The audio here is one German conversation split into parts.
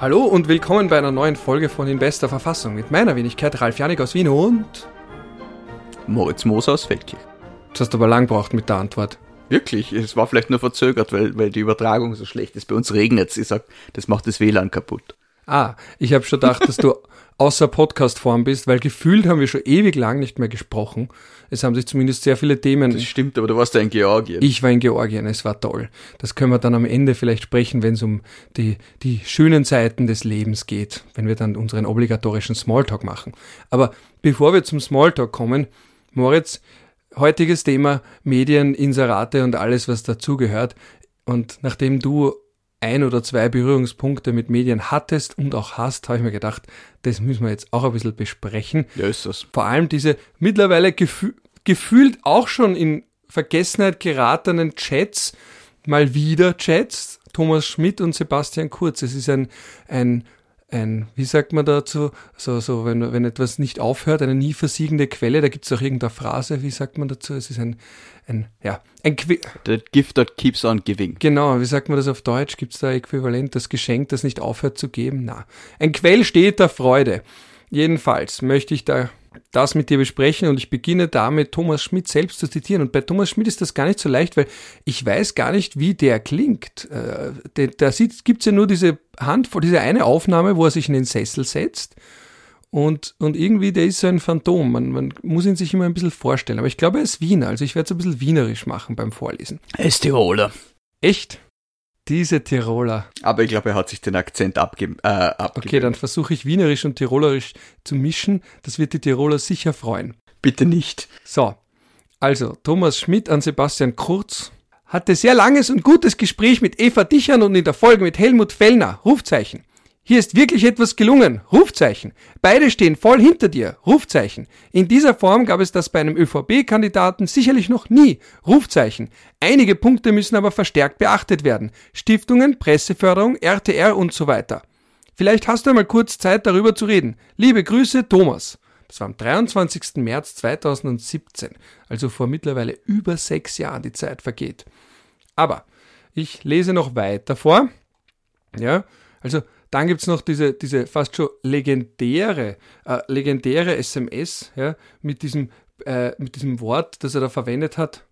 Hallo und willkommen bei einer neuen Folge von In bester Verfassung mit meiner Wenigkeit Ralf Janik aus Wien und Moritz Moser aus Feldkirch. Das hast du aber lang gebraucht mit der Antwort. Wirklich, es war vielleicht nur verzögert, weil, weil die Übertragung so schlecht ist. Bei uns regnet es. Ich sag, das macht das WLAN kaputt. Ah, ich habe schon gedacht, dass du außer Podcast-Form bist, weil gefühlt haben wir schon ewig lang nicht mehr gesprochen. Es haben sich zumindest sehr viele Themen. Das stimmt, aber du warst ja in Georgien. Ich war in Georgien, es war toll. Das können wir dann am Ende vielleicht sprechen, wenn es um die, die schönen Seiten des Lebens geht, wenn wir dann unseren obligatorischen Smalltalk machen. Aber bevor wir zum Smalltalk kommen, Moritz, heutiges Thema Medien, Inserate und alles, was dazugehört. Und nachdem du ein oder zwei Berührungspunkte mit Medien hattest und auch hast, habe ich mir gedacht, das müssen wir jetzt auch ein bisschen besprechen. Ja, ist das. Vor allem diese mittlerweile gefü gefühlt auch schon in Vergessenheit geratenen Chats, mal wieder Chats, Thomas Schmidt und Sebastian Kurz. Es ist ein, ein ein, wie sagt man dazu, so, so, wenn, wenn etwas nicht aufhört, eine nie versiegende Quelle, da gibt es auch irgendeine Phrase, wie sagt man dazu? Es ist ein, ein, ja, ein Qu The gift that keeps on giving. Genau, wie sagt man das auf Deutsch? Gibt es da äquivalent das Geschenk, das nicht aufhört zu geben? Na, ein Quell steht der Freude. Jedenfalls möchte ich da das mit dir besprechen und ich beginne damit, Thomas Schmidt selbst zu zitieren. Und bei Thomas Schmidt ist das gar nicht so leicht, weil ich weiß gar nicht, wie der klingt. Da gibt es ja nur diese Handvoll, diese eine Aufnahme, wo er sich in den Sessel setzt. Und, und irgendwie, der ist so ein Phantom. Man, man muss ihn sich immer ein bisschen vorstellen. Aber ich glaube, er ist Wiener. Also ich werde es ein bisschen wienerisch machen beim Vorlesen. Er ist Tiroler. Echt? Diese Tiroler. Aber ich glaube, er hat sich den Akzent abgeben. Äh, abgegeben. Okay, dann versuche ich Wienerisch und Tirolerisch zu mischen. Das wird die Tiroler sicher freuen. Bitte nicht. So, also Thomas Schmidt an Sebastian Kurz hatte sehr langes und gutes Gespräch mit Eva Dichern und in der Folge mit Helmut Fellner. Rufzeichen. Hier ist wirklich etwas gelungen. Rufzeichen. Beide stehen voll hinter dir. Rufzeichen. In dieser Form gab es das bei einem ÖVP-Kandidaten sicherlich noch nie. Rufzeichen. Einige Punkte müssen aber verstärkt beachtet werden. Stiftungen, Presseförderung, RTR und so weiter. Vielleicht hast du einmal kurz Zeit darüber zu reden. Liebe Grüße, Thomas. Das war am 23. März 2017, also vor mittlerweile über sechs Jahren die Zeit vergeht. Aber ich lese noch weiter vor. Ja, also dann gibt's noch diese, diese fast schon legendäre, äh, legendäre SMS ja, mit, diesem, äh, mit diesem Wort, das er da verwendet hat.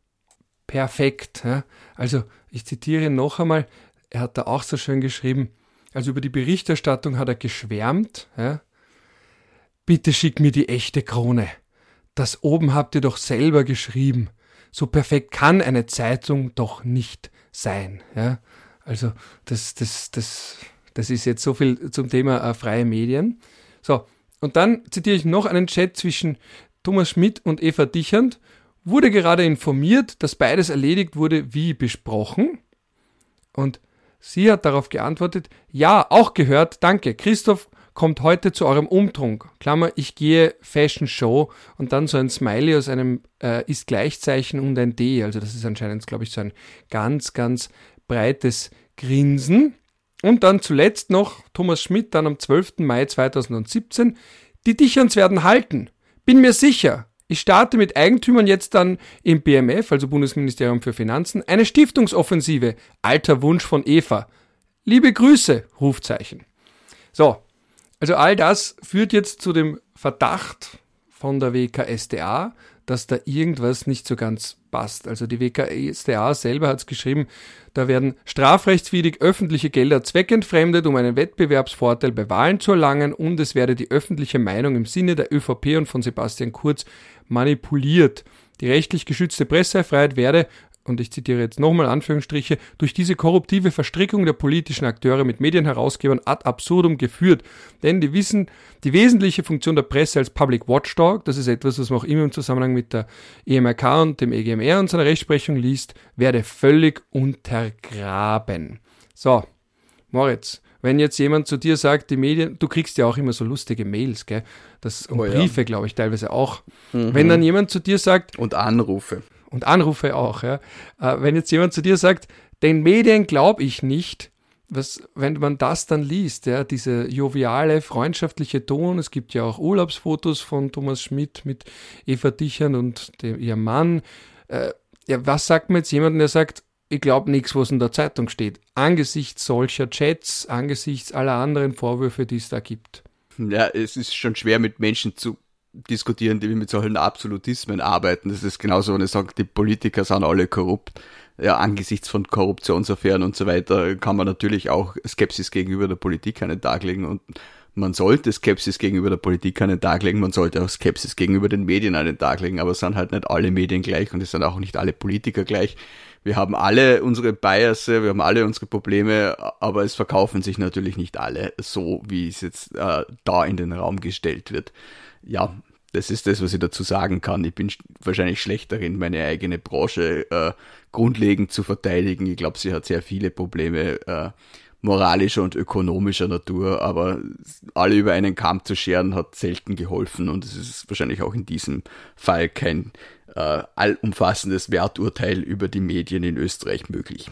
Perfekt. Ja. Also ich zitiere noch einmal, er hat da auch so schön geschrieben, also über die Berichterstattung hat er geschwärmt. Ja. Bitte schick mir die echte Krone. Das oben habt ihr doch selber geschrieben. So perfekt kann eine Zeitung doch nicht sein. Ja. Also das, das, das das ist jetzt so viel zum Thema äh, freie Medien. So, und dann zitiere ich noch einen Chat zwischen Thomas Schmidt und Eva Dichand. Wurde gerade informiert, dass beides erledigt wurde, wie besprochen. Und sie hat darauf geantwortet, ja, auch gehört, danke. Christoph kommt heute zu eurem Umtrunk. Klammer, ich gehe Fashion Show und dann so ein Smiley aus einem äh, ist Gleichzeichen und ein D. Also das ist anscheinend, glaube ich, so ein ganz, ganz breites Grinsen. Und dann zuletzt noch Thomas Schmidt dann am 12. Mai 2017. Die Dicherns werden halten. Bin mir sicher. Ich starte mit Eigentümern jetzt dann im BMF, also Bundesministerium für Finanzen, eine Stiftungsoffensive. Alter Wunsch von Eva. Liebe Grüße, Rufzeichen. So, also all das führt jetzt zu dem Verdacht von der WKSDA, dass da irgendwas nicht so ganz passt. Also die WKSDA selber hat es geschrieben, da werden strafrechtswidrig öffentliche Gelder zweckentfremdet, um einen Wettbewerbsvorteil bei Wahlen zu erlangen und es werde die öffentliche Meinung im Sinne der ÖVP und von Sebastian Kurz manipuliert. Die rechtlich geschützte Pressefreiheit werde und ich zitiere jetzt nochmal Anführungsstriche, durch diese korruptive Verstrickung der politischen Akteure mit Medienherausgebern ad absurdum geführt. Denn die wissen, die wesentliche Funktion der Presse als Public Watchdog, das ist etwas, was man auch immer im Zusammenhang mit der EMRK und dem EGMR und seiner Rechtsprechung liest, werde völlig untergraben. So, Moritz, wenn jetzt jemand zu dir sagt, die Medien, du kriegst ja auch immer so lustige Mails, gell? Das, und oh, Briefe, ja. glaube ich, teilweise auch. Mhm. Wenn dann jemand zu dir sagt. Und Anrufe und Anrufe auch. Ja. Äh, wenn jetzt jemand zu dir sagt, den Medien glaube ich nicht, was, wenn man das dann liest, ja, diese joviale, freundschaftliche Ton, es gibt ja auch Urlaubsfotos von Thomas Schmidt mit Eva Dichern und dem, ihrem Mann. Äh, ja, was sagt man jetzt jemandem, der sagt, ich glaube nichts, was in der Zeitung steht. Angesichts solcher Chats, angesichts aller anderen Vorwürfe, die es da gibt. Ja, es ist schon schwer mit Menschen zu diskutieren, die mit solchen Absolutismen arbeiten. Das ist genauso, wenn ich sage, die Politiker sind alle korrupt. Ja, angesichts von Korruptionsaffären und so weiter kann man natürlich auch Skepsis gegenüber der Politik an den Tag legen und man sollte Skepsis gegenüber der Politik an den Tag legen, man sollte auch Skepsis gegenüber den Medien an den Tag legen, aber es sind halt nicht alle Medien gleich und es sind auch nicht alle Politiker gleich. Wir haben alle unsere Bias, wir haben alle unsere Probleme, aber es verkaufen sich natürlich nicht alle so, wie es jetzt äh, da in den Raum gestellt wird. Ja, das ist das, was ich dazu sagen kann. Ich bin wahrscheinlich schlecht darin, meine eigene Branche äh, grundlegend zu verteidigen. Ich glaube, sie hat sehr viele Probleme äh, moralischer und ökonomischer Natur, aber alle über einen Kamm zu scheren hat selten geholfen und es ist wahrscheinlich auch in diesem Fall kein äh, allumfassendes Werturteil über die Medien in Österreich möglich.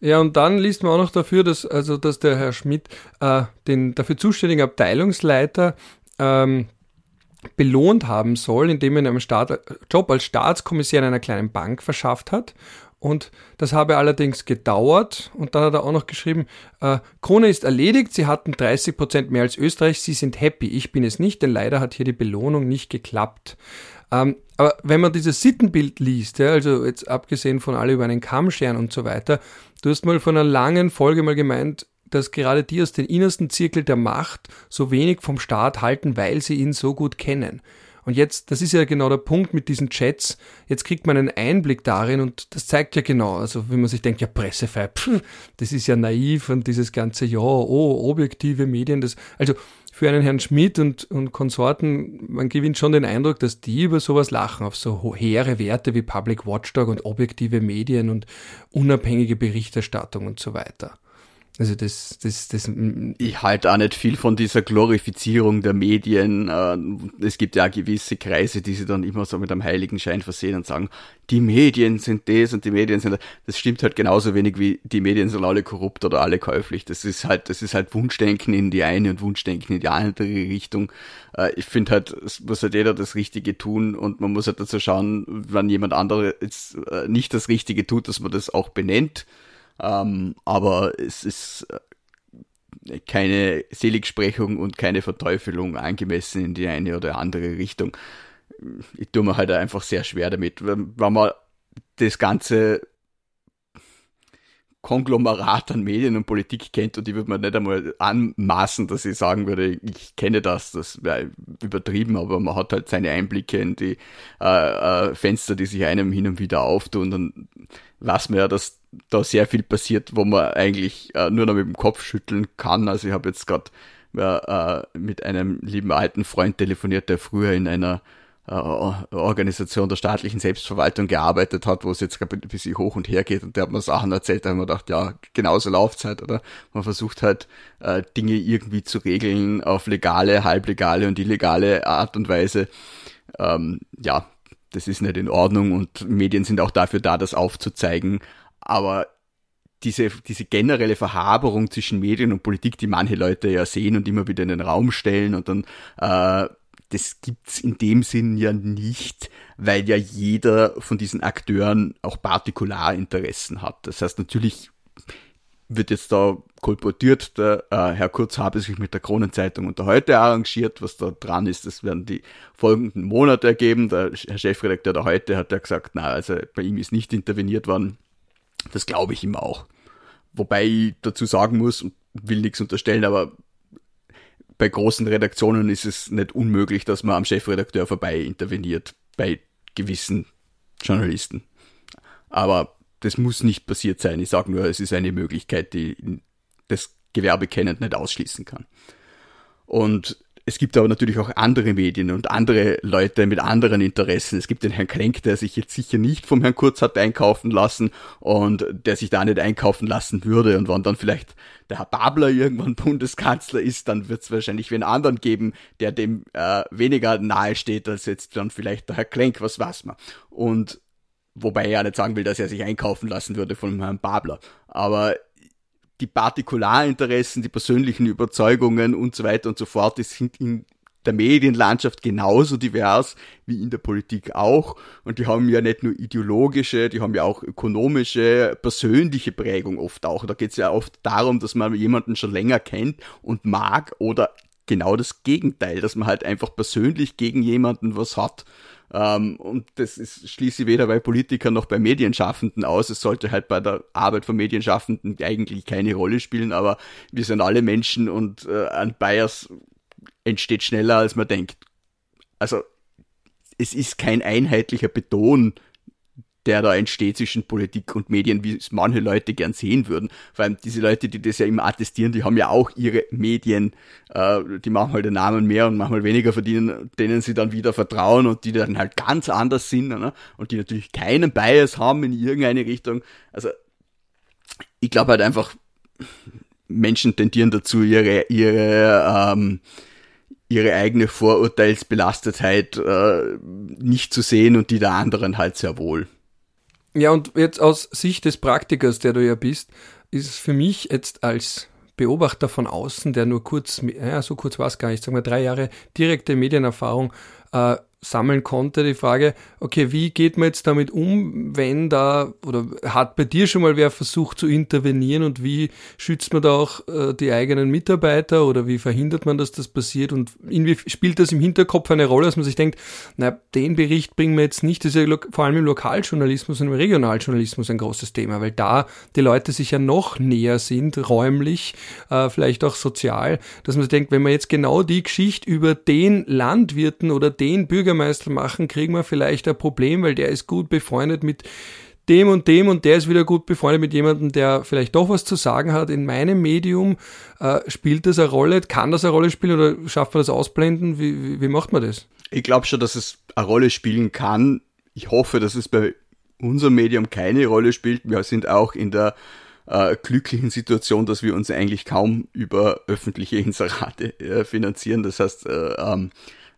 Ja, und dann liest man auch noch dafür, dass, also, dass der Herr Schmidt äh, den dafür zuständigen Abteilungsleiter ähm, belohnt haben soll, indem er einen Staat, Job als Staatskommissar in einer kleinen Bank verschafft hat. Und das habe allerdings gedauert. Und dann hat er auch noch geschrieben, äh, Krone ist erledigt, Sie hatten 30 Prozent mehr als Österreich, Sie sind happy. Ich bin es nicht, denn leider hat hier die Belohnung nicht geklappt. Ähm, aber wenn man dieses Sittenbild liest, ja, also jetzt abgesehen von alle über einen Kamm scheren und so weiter, du hast mal von einer langen Folge mal gemeint, dass gerade die aus dem innersten Zirkel der Macht so wenig vom Staat halten, weil sie ihn so gut kennen. Und jetzt, das ist ja genau der Punkt mit diesen Chats, jetzt kriegt man einen Einblick darin und das zeigt ja genau, also wenn man sich denkt, ja pressefrei, pff, das ist ja naiv und dieses ganze, ja, oh, objektive Medien, das, also für einen Herrn Schmidt und, und Konsorten, man gewinnt schon den Eindruck, dass die über sowas lachen, auf so hehre Werte wie Public Watchdog und objektive Medien und unabhängige Berichterstattung und so weiter. Also das, das, das. Ich halte auch nicht viel von dieser Glorifizierung der Medien. Äh, es gibt ja gewisse Kreise, die sie dann immer so mit einem heiligen Schein versehen und sagen, die Medien sind das und die Medien sind das. Das stimmt halt genauso wenig wie die Medien sind alle korrupt oder alle käuflich. Das ist halt, das ist halt Wunschdenken in die eine und Wunschdenken in die andere Richtung. Äh, ich finde halt, es muss halt jeder das Richtige tun und man muss halt dazu schauen, wenn jemand andere jetzt äh, nicht das Richtige tut, dass man das auch benennt ähm, aber es ist äh, keine Seligsprechung und keine Verteufelung angemessen in die eine oder andere Richtung. Ich tue mir halt einfach sehr schwer damit. Wenn man das ganze Konglomerat an Medien und Politik kennt und ich würde mir nicht einmal anmaßen, dass ich sagen würde, ich kenne das, das wäre übertrieben, aber man hat halt seine Einblicke in die äh, äh, Fenster, die sich einem hin und wieder auftun dann weiß man ja, dass da sehr viel passiert, wo man eigentlich äh, nur noch mit dem Kopf schütteln kann. Also ich habe jetzt gerade äh, mit einem lieben alten Freund telefoniert, der früher in einer äh, Organisation der staatlichen Selbstverwaltung gearbeitet hat, wo es jetzt ein bisschen hoch und her geht und der hat mir Sachen erzählt, da haben wir gedacht, ja, genauso Laufzeit, oder? Man versucht halt äh, Dinge irgendwie zu regeln auf legale, halblegale und illegale Art und Weise. Ähm, ja, das ist nicht in Ordnung und Medien sind auch dafür da, das aufzuzeigen. Aber diese, diese generelle Verhaberung zwischen Medien und Politik, die manche Leute ja sehen und immer wieder in den Raum stellen und dann, äh, das gibt's in dem Sinn ja nicht, weil ja jeder von diesen Akteuren auch Partikularinteressen hat. Das heißt, natürlich wird jetzt da kolportiert, der äh, Herr Kurz habe sich mit der Kronenzeitung unter heute arrangiert. Was da dran ist, das werden die folgenden Monate ergeben. Der Herr Chefredakteur der heute hat ja gesagt, na, also bei ihm ist nicht interveniert worden. Das glaube ich ihm auch. Wobei ich dazu sagen muss, will nichts unterstellen, aber bei großen Redaktionen ist es nicht unmöglich, dass man am Chefredakteur vorbei interveniert, bei gewissen Journalisten. Aber das muss nicht passiert sein. Ich sage nur, es ist eine Möglichkeit, die das Gewerbe kennend nicht ausschließen kann. Und es gibt aber natürlich auch andere Medien und andere Leute mit anderen Interessen. Es gibt den Herrn Klenk, der sich jetzt sicher nicht vom Herrn Kurz hat einkaufen lassen und der sich da nicht einkaufen lassen würde. Und wenn dann vielleicht der Herr Babler irgendwann Bundeskanzler ist, dann wird es wahrscheinlich wen anderen geben, der dem äh, weniger nahe steht als jetzt dann vielleicht der Herr Klenk, was weiß man. Und wobei er ja nicht sagen will, dass er sich einkaufen lassen würde von Herrn Babler. Aber die Partikularinteressen, die persönlichen Überzeugungen und so weiter und so fort, die sind in der Medienlandschaft genauso divers wie in der Politik auch. Und die haben ja nicht nur ideologische, die haben ja auch ökonomische, persönliche Prägung oft auch. Da geht es ja oft darum, dass man jemanden schon länger kennt und mag oder genau das Gegenteil, dass man halt einfach persönlich gegen jemanden was hat. Ähm, und das ist schließlich weder bei Politikern noch bei Medienschaffenden aus. Es sollte halt bei der Arbeit von Medienschaffenden eigentlich keine Rolle spielen, aber wir sind alle Menschen und äh, ein Bias entsteht schneller, als man denkt. Also es ist kein einheitlicher Beton der da entsteht zwischen Politik und Medien, wie es manche Leute gern sehen würden. Vor allem diese Leute, die das ja immer attestieren, die haben ja auch ihre Medien, äh, die machen halt den Namen mehr und manchmal weniger verdienen, denen sie dann wieder vertrauen und die dann halt ganz anders sind ne? und die natürlich keinen Bias haben in irgendeine Richtung. Also ich glaube halt einfach, Menschen tendieren dazu, ihre, ihre ähm, ihre eigene Vorurteilsbelastetheit äh, nicht zu sehen und die der anderen halt sehr wohl. Ja, und jetzt aus Sicht des Praktikers, der du ja bist, ist es für mich jetzt als Beobachter von außen, der nur kurz, ja, so kurz war es gar nicht, sagen wir drei Jahre direkte Medienerfahrung, äh, sammeln konnte. Die Frage, okay, wie geht man jetzt damit um, wenn da, oder hat bei dir schon mal wer versucht zu intervenieren und wie schützt man da auch äh, die eigenen Mitarbeiter oder wie verhindert man, dass das passiert und irgendwie spielt das im Hinterkopf eine Rolle, dass man sich denkt, na, den Bericht bringen wir jetzt nicht, das ist ja vor allem im Lokaljournalismus und im Regionaljournalismus ein großes Thema, weil da die Leute sich ja noch näher sind, räumlich, äh, vielleicht auch sozial, dass man sich denkt, wenn man jetzt genau die Geschichte über den Landwirten oder den Bürger Bürgermeister machen, kriegen wir vielleicht ein Problem, weil der ist gut befreundet mit dem und dem und der ist wieder gut befreundet mit jemandem, der vielleicht doch was zu sagen hat. In meinem Medium äh, spielt das eine Rolle, kann das eine Rolle spielen oder schafft man das ausblenden? Wie, wie, wie macht man das? Ich glaube schon, dass es eine Rolle spielen kann. Ich hoffe, dass es bei unserem Medium keine Rolle spielt. Wir sind auch in der äh, glücklichen Situation, dass wir uns eigentlich kaum über öffentliche Inserate äh, finanzieren. Das heißt, äh, ähm,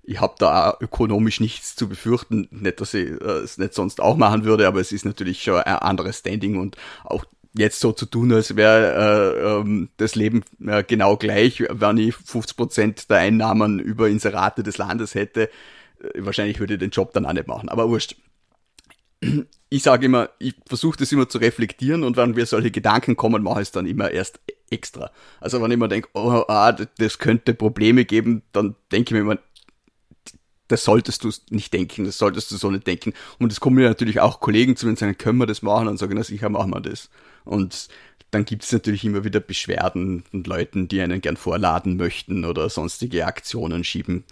ich habe da auch ökonomisch nichts zu befürchten. Nicht, dass ich äh, es nicht sonst auch machen würde, aber es ist natürlich schon ein anderes Standing und auch jetzt so zu tun, als wäre äh, ähm, das Leben äh, genau gleich, wenn ich 50% der Einnahmen über Inserate des Landes hätte. Äh, wahrscheinlich würde ich den Job dann auch nicht machen, aber wurscht. Ich sage immer, ich versuche das immer zu reflektieren und wenn wir solche Gedanken kommen, mache ich es dann immer erst extra. Also wenn ich mir denke, oh, ah, das könnte Probleme geben, dann denke ich mir immer, das solltest du nicht denken, das solltest du so nicht denken. Und es kommen mir natürlich auch Kollegen zu mir und sagen, können wir das machen? Und sagen, na sicher machen wir das. Und dann gibt es natürlich immer wieder Beschwerden und Leuten, die einen gern vorladen möchten oder sonstige Aktionen schieben.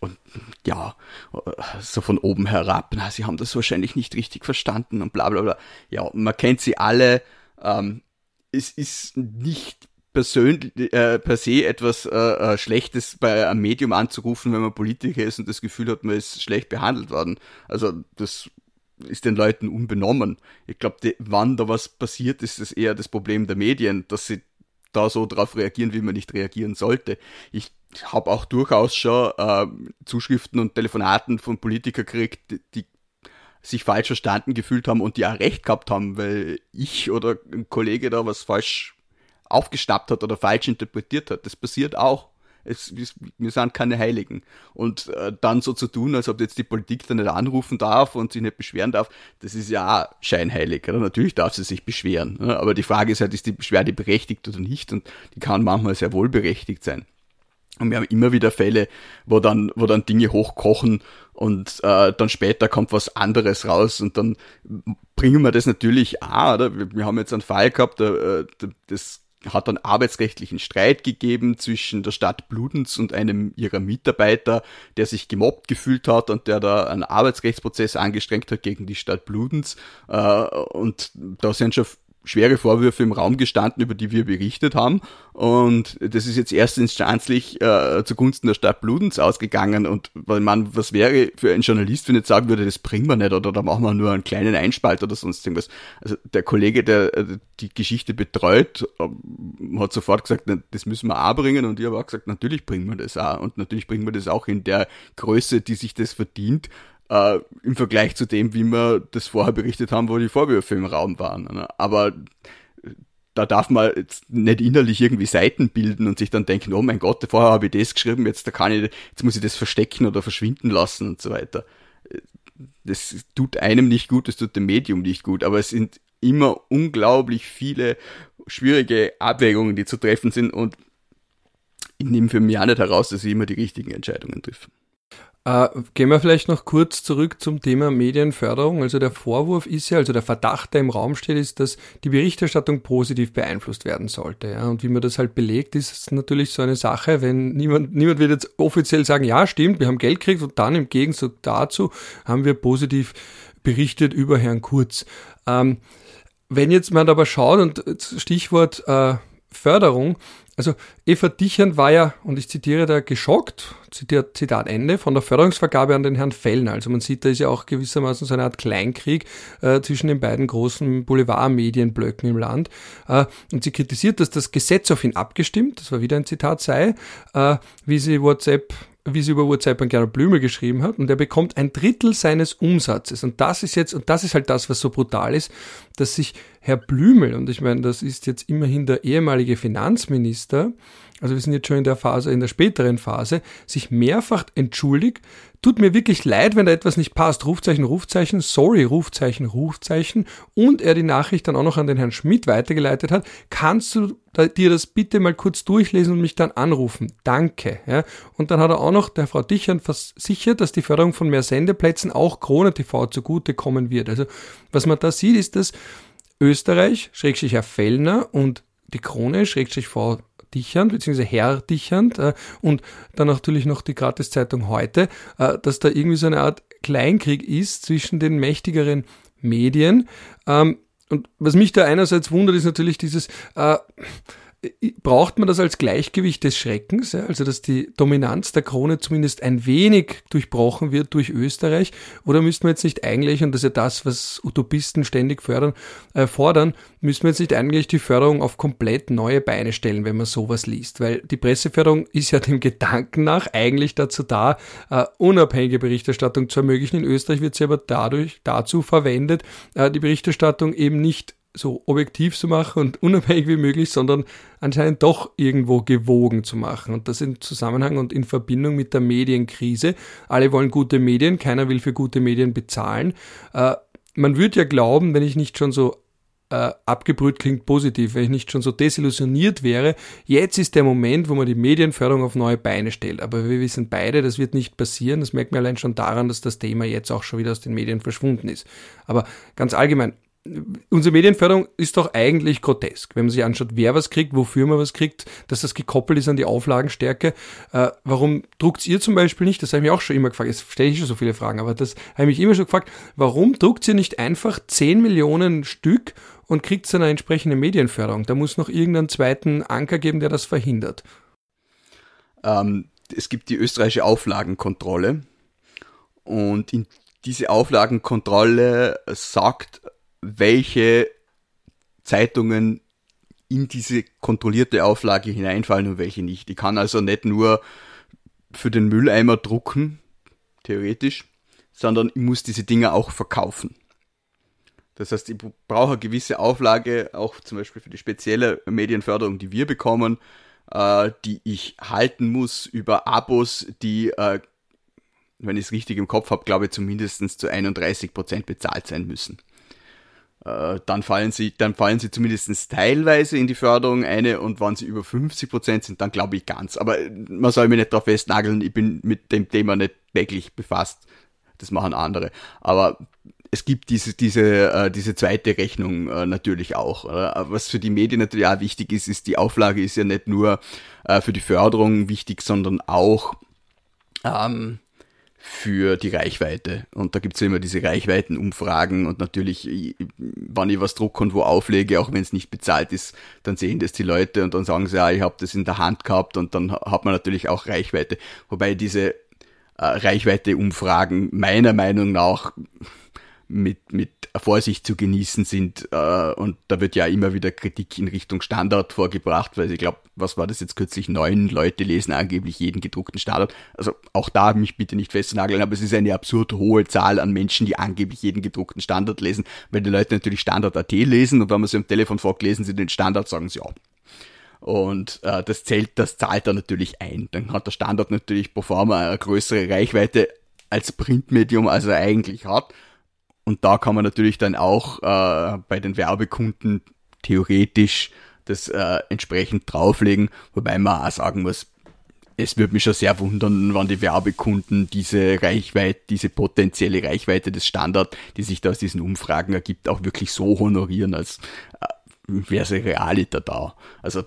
Und ja, so von oben herab, na, sie haben das wahrscheinlich nicht richtig verstanden und bla bla bla. Ja, man kennt sie alle. Ähm, es ist nicht persönlich, äh, per se etwas äh, äh, Schlechtes bei einem Medium anzurufen, wenn man Politiker ist und das Gefühl hat, man ist schlecht behandelt worden. Also das ist den Leuten unbenommen. Ich glaube, wann da was passiert, ist es eher das Problem der Medien, dass sie da so drauf reagieren, wie man nicht reagieren sollte. Ich habe auch durchaus schon äh, Zuschriften und Telefonaten von Politikern gekriegt, die, die sich falsch verstanden gefühlt haben und die auch recht gehabt haben, weil ich oder ein Kollege da was falsch aufgeschnappt hat oder falsch interpretiert hat. Das passiert auch. Es, wir sind keine Heiligen. Und äh, dann so zu tun, als ob jetzt die Politik da nicht anrufen darf und sich nicht beschweren darf, das ist ja scheinheilig. Oder? Natürlich darf sie sich beschweren. Ne? Aber die Frage ist halt, ist die Beschwerde berechtigt oder nicht? Und die kann manchmal sehr wohl berechtigt sein. Und wir haben immer wieder Fälle, wo dann, wo dann Dinge hochkochen und äh, dann später kommt was anderes raus und dann bringen wir das natürlich auch, oder? Wir, wir haben jetzt einen Fall gehabt, äh, das hat dann arbeitsrechtlichen Streit gegeben zwischen der Stadt Bludenz und einem ihrer Mitarbeiter, der sich gemobbt gefühlt hat und der da einen Arbeitsrechtsprozess angestrengt hat gegen die Stadt Bludenz. Äh, und da sind schon schwere Vorwürfe im Raum gestanden, über die wir berichtet haben. Und das ist jetzt erstinstanzlich äh, zugunsten der Stadt Bludenz ausgegangen. Und weil man, was wäre für ein Journalist, wenn jetzt sagen würde, das bringen wir nicht oder da machen wir nur einen kleinen Einspalt oder sonst irgendwas. Also der Kollege, der äh, die Geschichte betreut, ähm, hat sofort gesagt, das müssen wir auch bringen. Und ich habe auch gesagt, natürlich bringen wir das auch. Und natürlich bringen wir das auch in der Größe, die sich das verdient äh, im Vergleich zu dem, wie wir das vorher berichtet haben, wo die Vorwürfe im Raum waren. Ne? Aber da darf man jetzt nicht innerlich irgendwie Seiten bilden und sich dann denken, oh mein Gott, vorher habe ich das geschrieben, jetzt da kann ich, jetzt muss ich das verstecken oder verschwinden lassen und so weiter. Das tut einem nicht gut, das tut dem Medium nicht gut, aber es sind immer unglaublich viele schwierige Abwägungen, die zu treffen sind und ich nehme für mich auch nicht heraus, dass ich immer die richtigen Entscheidungen treffe. Äh, gehen wir vielleicht noch kurz zurück zum Thema Medienförderung. Also der Vorwurf ist ja, also der Verdacht, der im Raum steht, ist, dass die Berichterstattung positiv beeinflusst werden sollte. Ja? Und wie man das halt belegt, ist natürlich so eine Sache, wenn niemand, niemand wird jetzt offiziell sagen, ja, stimmt, wir haben Geld gekriegt und dann im Gegenzug dazu haben wir positiv berichtet über Herrn Kurz. Ähm, wenn jetzt man aber schaut und Stichwort äh, Förderung, also Eva Dichern war ja, und ich zitiere da, geschockt, Zitat, Zitat Ende, von der Förderungsvergabe an den Herrn Fellner. Also man sieht, da ist ja auch gewissermaßen so eine Art Kleinkrieg äh, zwischen den beiden großen Boulevardmedienblöcken im Land. Äh, und sie kritisiert, dass das Gesetz auf ihn abgestimmt, das war wieder ein Zitat, sei, äh, wie sie WhatsApp wie sie über an Gerhard Blümel geschrieben hat, und er bekommt ein Drittel seines Umsatzes. Und das ist jetzt, und das ist halt das, was so brutal ist, dass sich Herr Blümel, und ich meine, das ist jetzt immerhin der ehemalige Finanzminister, also wir sind jetzt schon in der Phase, in der späteren Phase, sich mehrfach entschuldigt. Tut mir wirklich leid, wenn da etwas nicht passt. Rufzeichen, Rufzeichen, sorry, Rufzeichen, Rufzeichen. Und er die Nachricht dann auch noch an den Herrn Schmidt weitergeleitet hat. Kannst du dir das bitte mal kurz durchlesen und mich dann anrufen? Danke. Ja. Und dann hat er auch noch der Frau Dichern versichert, dass die Förderung von mehr Sendeplätzen auch Krone TV zugutekommen wird. Also was man da sieht, ist, dass Österreich, Schrägstrich Herr Fellner und die Krone, Schrägstrich Frau Dichand, beziehungsweise Herr Dichand äh, und dann natürlich noch die Gratiszeitung heute, äh, dass da irgendwie so eine Art Kleinkrieg ist zwischen den mächtigeren Medien. Ähm, und was mich da einerseits wundert, ist natürlich dieses, äh, braucht man das als Gleichgewicht des Schreckens, also dass die Dominanz der Krone zumindest ein wenig durchbrochen wird durch Österreich, oder müssten wir jetzt nicht eigentlich, und das ist ja das, was Utopisten ständig fördern, äh, fordern, müssen wir jetzt nicht eigentlich die Förderung auf komplett neue Beine stellen, wenn man sowas liest, weil die Presseförderung ist ja dem Gedanken nach eigentlich dazu da, äh, unabhängige Berichterstattung zu ermöglichen. In Österreich wird sie aber dadurch dazu verwendet, äh, die Berichterstattung eben nicht so objektiv zu machen und unabhängig wie möglich, sondern anscheinend doch irgendwo gewogen zu machen. Und das im Zusammenhang und in Verbindung mit der Medienkrise. Alle wollen gute Medien, keiner will für gute Medien bezahlen. Äh, man würde ja glauben, wenn ich nicht schon so äh, abgebrüht klingt positiv, wenn ich nicht schon so desillusioniert wäre, jetzt ist der Moment, wo man die Medienförderung auf neue Beine stellt. Aber wir wissen beide, das wird nicht passieren. Das merkt man allein schon daran, dass das Thema jetzt auch schon wieder aus den Medien verschwunden ist. Aber ganz allgemein, unsere Medienförderung ist doch eigentlich grotesk, wenn man sich anschaut, wer was kriegt, wofür man was kriegt, dass das gekoppelt ist an die Auflagenstärke. Äh, warum druckt ihr zum Beispiel nicht, das habe ich mich auch schon immer gefragt, jetzt stelle ich schon so viele Fragen, aber das habe ich mich immer schon gefragt, warum druckt ihr nicht einfach 10 Millionen Stück und kriegt eine entsprechende Medienförderung? Da muss noch irgendeinen zweiten Anker geben, der das verhindert. Ähm, es gibt die österreichische Auflagenkontrolle und in diese Auflagenkontrolle sagt welche Zeitungen in diese kontrollierte Auflage hineinfallen und welche nicht. Ich kann also nicht nur für den Mülleimer drucken, theoretisch, sondern ich muss diese Dinger auch verkaufen. Das heißt, ich brauche eine gewisse Auflage, auch zum Beispiel für die spezielle Medienförderung, die wir bekommen, äh, die ich halten muss über Abos, die, äh, wenn ich es richtig im Kopf habe, glaube ich, zumindest zu 31 Prozent bezahlt sein müssen. Äh, dann fallen sie, dann fallen sie zumindest teilweise in die Förderung eine und wenn sie über 50 Prozent sind, dann glaube ich ganz. Aber man soll mich nicht darauf festnageln, ich bin mit dem Thema nicht wirklich befasst. Das machen andere. Aber es gibt diese, diese, äh, diese zweite Rechnung äh, natürlich auch. Äh, was für die Medien natürlich auch wichtig ist, ist, die Auflage ist ja nicht nur äh, für die Förderung wichtig, sondern auch ähm, für die Reichweite. Und da gibt's ja immer diese Reichweitenumfragen und natürlich, wenn ich was drucke und wo auflege, auch wenn es nicht bezahlt ist, dann sehen das die Leute und dann sagen sie, ja, ich habe das in der Hand gehabt und dann hat man natürlich auch Reichweite. Wobei diese äh, Reichweiteumfragen meiner Meinung nach mit, mit Vorsicht zu genießen sind. Äh, und da wird ja immer wieder Kritik in Richtung Standard vorgebracht, weil ich glaube, was war das jetzt kürzlich? Neun Leute lesen angeblich jeden gedruckten Standard. Also auch da mich bitte nicht festnageln, aber es ist eine absurd hohe Zahl an Menschen, die angeblich jeden gedruckten Standard lesen, weil die Leute natürlich Standard.at lesen und wenn man sie am Telefon fragt, lesen sie den Standard, sagen sie ja. Und äh, das zählt, das zahlt er natürlich ein. Dann hat der Standard natürlich pro forma eine größere Reichweite als Printmedium, als er eigentlich hat. Und da kann man natürlich dann auch äh, bei den Werbekunden theoretisch das äh, entsprechend drauflegen, wobei man auch sagen muss, es würde mich schon sehr wundern, wann die Werbekunden diese Reichweite, diese potenzielle Reichweite des Standard, die sich da aus diesen Umfragen ergibt, auch wirklich so honorieren, als äh, wäre sie realiter da. Also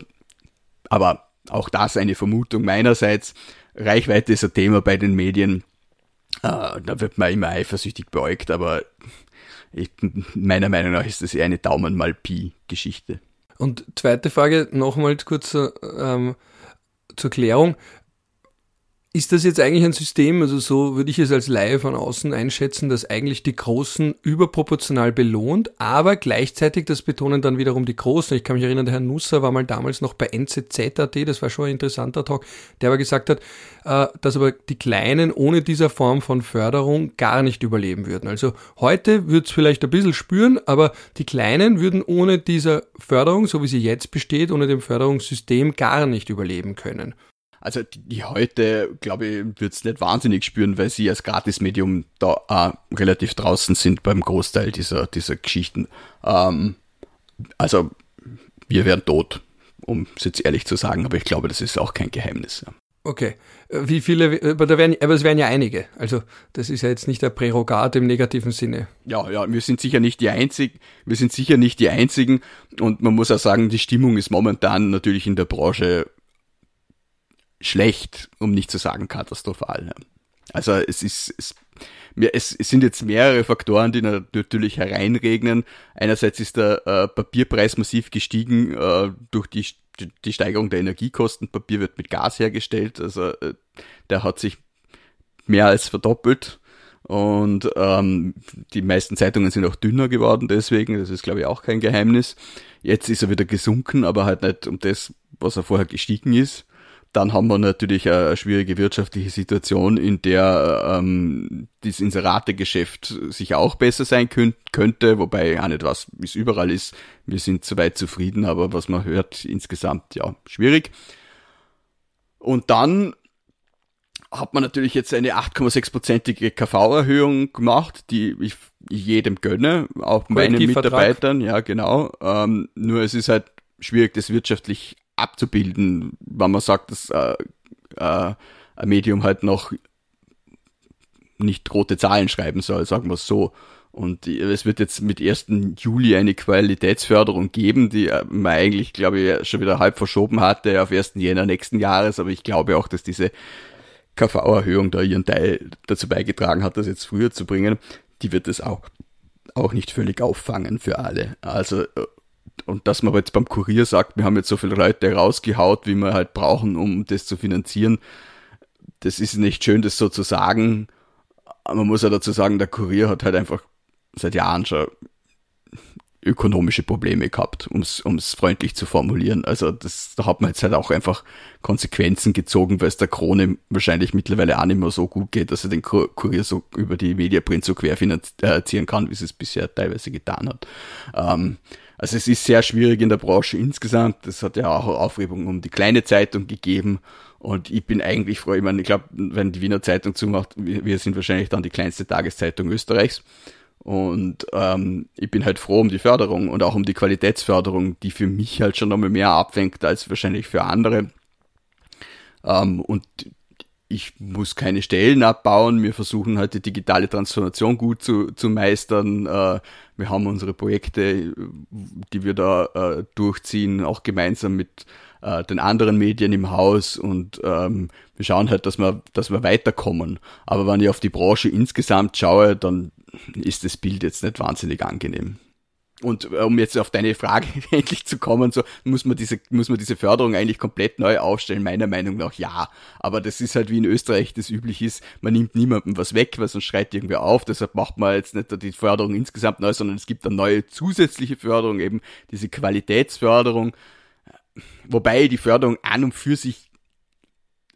aber auch das eine Vermutung meinerseits. Reichweite ist ein Thema bei den Medien. Äh, da wird man immer eifersüchtig beäugt, aber ich, meiner Meinung nach ist das eher eine Daumen mal Pi-Geschichte. Und zweite Frage, nochmals kurz ähm, zur Klärung. Ist das jetzt eigentlich ein System, also so würde ich es als Laie von außen einschätzen, dass eigentlich die Großen überproportional belohnt, aber gleichzeitig, das betonen dann wiederum die Großen. Ich kann mich erinnern, der Herr Nusser war mal damals noch bei NZZ.at, das war schon ein interessanter Talk, der aber gesagt hat, äh, dass aber die Kleinen ohne dieser Form von Förderung gar nicht überleben würden. Also heute wird es vielleicht ein bisschen spüren, aber die Kleinen würden ohne dieser Förderung, so wie sie jetzt besteht, ohne dem Förderungssystem gar nicht überleben können. Also die, die heute, glaube ich, wird's nicht wahnsinnig spüren, weil sie als Gratismedium da äh, relativ draußen sind beim Großteil dieser, dieser Geschichten. Ähm, also wir wären tot, um es jetzt ehrlich zu sagen, aber ich glaube, das ist auch kein Geheimnis. Ja. Okay. Wie viele, aber, da werden, aber es wären ja einige. Also, das ist ja jetzt nicht der Prärogat im negativen Sinne. Ja, ja, wir sind sicher nicht die einzigen, wir sind sicher nicht die einzigen. Und man muss auch sagen, die Stimmung ist momentan natürlich in der Branche schlecht, um nicht zu sagen katastrophal. Also es ist, es, es, es sind jetzt mehrere Faktoren, die natürlich hereinregnen. Einerseits ist der äh, Papierpreis massiv gestiegen äh, durch die, die Steigerung der Energiekosten. Papier wird mit Gas hergestellt, also äh, der hat sich mehr als verdoppelt. Und ähm, die meisten Zeitungen sind auch dünner geworden deswegen, das ist glaube ich auch kein Geheimnis. Jetzt ist er wieder gesunken, aber halt nicht um das, was er vorher gestiegen ist. Dann haben wir natürlich eine schwierige wirtschaftliche Situation, in der ähm, das Inserategeschäft sich auch besser sein könnt, könnte, wobei auch nicht was, wie es überall ist. Wir sind soweit zufrieden, aber was man hört, insgesamt ja schwierig. Und dann hat man natürlich jetzt eine 8,6-prozentige KV-Erhöhung gemacht, die ich jedem gönne, auch meinen Mitarbeitern, ja genau. Ähm, nur es ist halt schwierig, das wirtschaftlich abzubilden, wenn man sagt, dass äh, äh, ein Medium halt noch nicht rote Zahlen schreiben soll, sagen wir es so. Und es wird jetzt mit 1. Juli eine Qualitätsförderung geben, die äh, man eigentlich, glaube ich, schon wieder halb verschoben hatte auf 1. Jänner nächsten Jahres. Aber ich glaube auch, dass diese KV-Erhöhung da ihren Teil dazu beigetragen hat, das jetzt früher zu bringen. Die wird es auch, auch nicht völlig auffangen für alle. Also äh, und dass man jetzt beim Kurier sagt, wir haben jetzt so viele Leute rausgehaut, wie wir halt brauchen, um das zu finanzieren, das ist nicht schön, das so zu sagen. Man muss ja dazu sagen, der Kurier hat halt einfach seit Jahren schon ökonomische Probleme gehabt, um es freundlich zu formulieren. Also das, da hat man jetzt halt auch einfach Konsequenzen gezogen, weil es der Krone wahrscheinlich mittlerweile auch nicht mehr so gut geht, dass er den Kurier so über die Mediaprint so querfinanzieren kann, wie es es bisher teilweise getan hat. Ähm, also es ist sehr schwierig in der Branche insgesamt. Es hat ja auch Aufregung um die kleine Zeitung gegeben. Und ich bin eigentlich froh, ich meine, ich glaube, wenn die Wiener Zeitung zumacht, wir sind wahrscheinlich dann die kleinste Tageszeitung Österreichs. Und ähm, ich bin halt froh um die Förderung und auch um die Qualitätsförderung, die für mich halt schon nochmal mehr abfängt als wahrscheinlich für andere. Ähm, und ich muss keine Stellen abbauen. Wir versuchen halt die digitale Transformation gut zu, zu meistern. Äh, wir haben unsere Projekte, die wir da äh, durchziehen, auch gemeinsam mit äh, den anderen Medien im Haus und ähm, wir schauen halt, dass wir, dass wir weiterkommen. Aber wenn ich auf die Branche insgesamt schaue, dann ist das Bild jetzt nicht wahnsinnig angenehm. Und äh, um jetzt auf deine Frage endlich zu kommen, so muss man diese muss man diese Förderung eigentlich komplett neu aufstellen. Meiner Meinung nach ja, aber das ist halt wie in Österreich das üblich ist. Man nimmt niemandem was weg, weil sonst schreit irgendwer auf. Deshalb macht man jetzt nicht die Förderung insgesamt neu, sondern es gibt eine neue zusätzliche Förderung, eben diese Qualitätsförderung. Wobei die Förderung an und für sich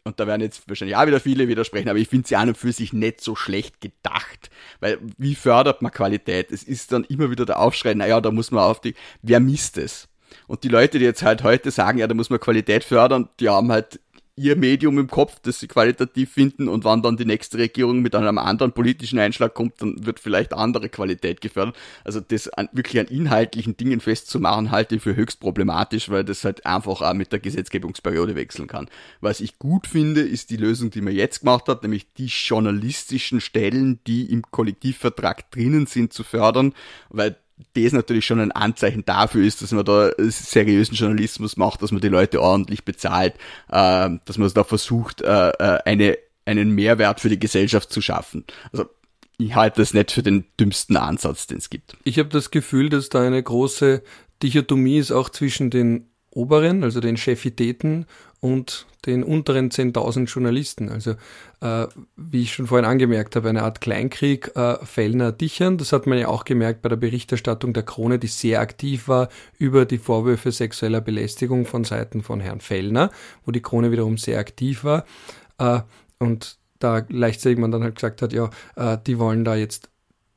und da werden jetzt wahrscheinlich auch wieder viele widersprechen, aber ich finde sie an und für sich nicht so schlecht gedacht. Weil wie fördert man Qualität? Es ist dann immer wieder der Aufschrei, naja, da muss man auf die, wer misst es? Und die Leute, die jetzt halt heute sagen, ja, da muss man Qualität fördern, die haben halt ihr Medium im Kopf, das sie qualitativ finden und wann dann die nächste Regierung mit einem anderen politischen Einschlag kommt, dann wird vielleicht andere Qualität gefördert. Also das an, wirklich an inhaltlichen Dingen festzumachen, halte ich für höchst problematisch, weil das halt einfach auch mit der Gesetzgebungsperiode wechseln kann. Was ich gut finde, ist die Lösung, die man jetzt gemacht hat, nämlich die journalistischen Stellen, die im Kollektivvertrag drinnen sind, zu fördern, weil das natürlich schon ein Anzeichen dafür ist, dass man da seriösen Journalismus macht, dass man die Leute ordentlich bezahlt, äh, dass man da versucht, äh, äh, eine, einen Mehrwert für die Gesellschaft zu schaffen. Also ich halte das nicht für den dümmsten Ansatz, den es gibt. Ich habe das Gefühl, dass da eine große Dichotomie ist auch zwischen den oberen, also den Chefitäten und den unteren 10.000 Journalisten. Also äh, wie ich schon vorhin angemerkt habe, eine Art Kleinkrieg äh, Fellner-Dichern. Das hat man ja auch gemerkt bei der Berichterstattung der Krone, die sehr aktiv war über die Vorwürfe sexueller Belästigung von Seiten von Herrn Fellner, wo die Krone wiederum sehr aktiv war. Äh, und da gleichzeitig man dann halt gesagt hat, ja, äh, die wollen da jetzt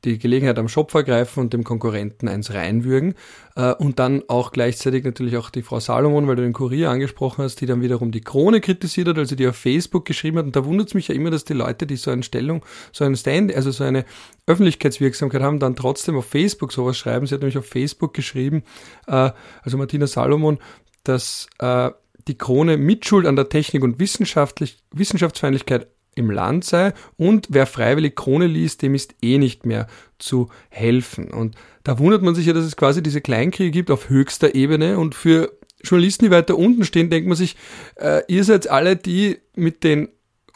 die Gelegenheit am Schopf ergreifen und dem Konkurrenten eins reinwürgen. Äh, und dann auch gleichzeitig natürlich auch die Frau Salomon, weil du den Kurier angesprochen hast, die dann wiederum die Krone kritisiert hat, also die auf Facebook geschrieben hat. Und da wundert es mich ja immer, dass die Leute, die so eine Stellung, so ein Stand, also so eine Öffentlichkeitswirksamkeit haben, dann trotzdem auf Facebook sowas schreiben. Sie hat nämlich auf Facebook geschrieben, äh, also Martina Salomon, dass äh, die Krone Mitschuld an der Technik und Wissenschaftlich Wissenschaftsfeindlichkeit im Land sei und wer freiwillig Krone liest, dem ist eh nicht mehr zu helfen. Und da wundert man sich ja, dass es quasi diese Kleinkriege gibt auf höchster Ebene und für Journalisten, die weiter unten stehen, denkt man sich, äh, ihr seid alle die mit den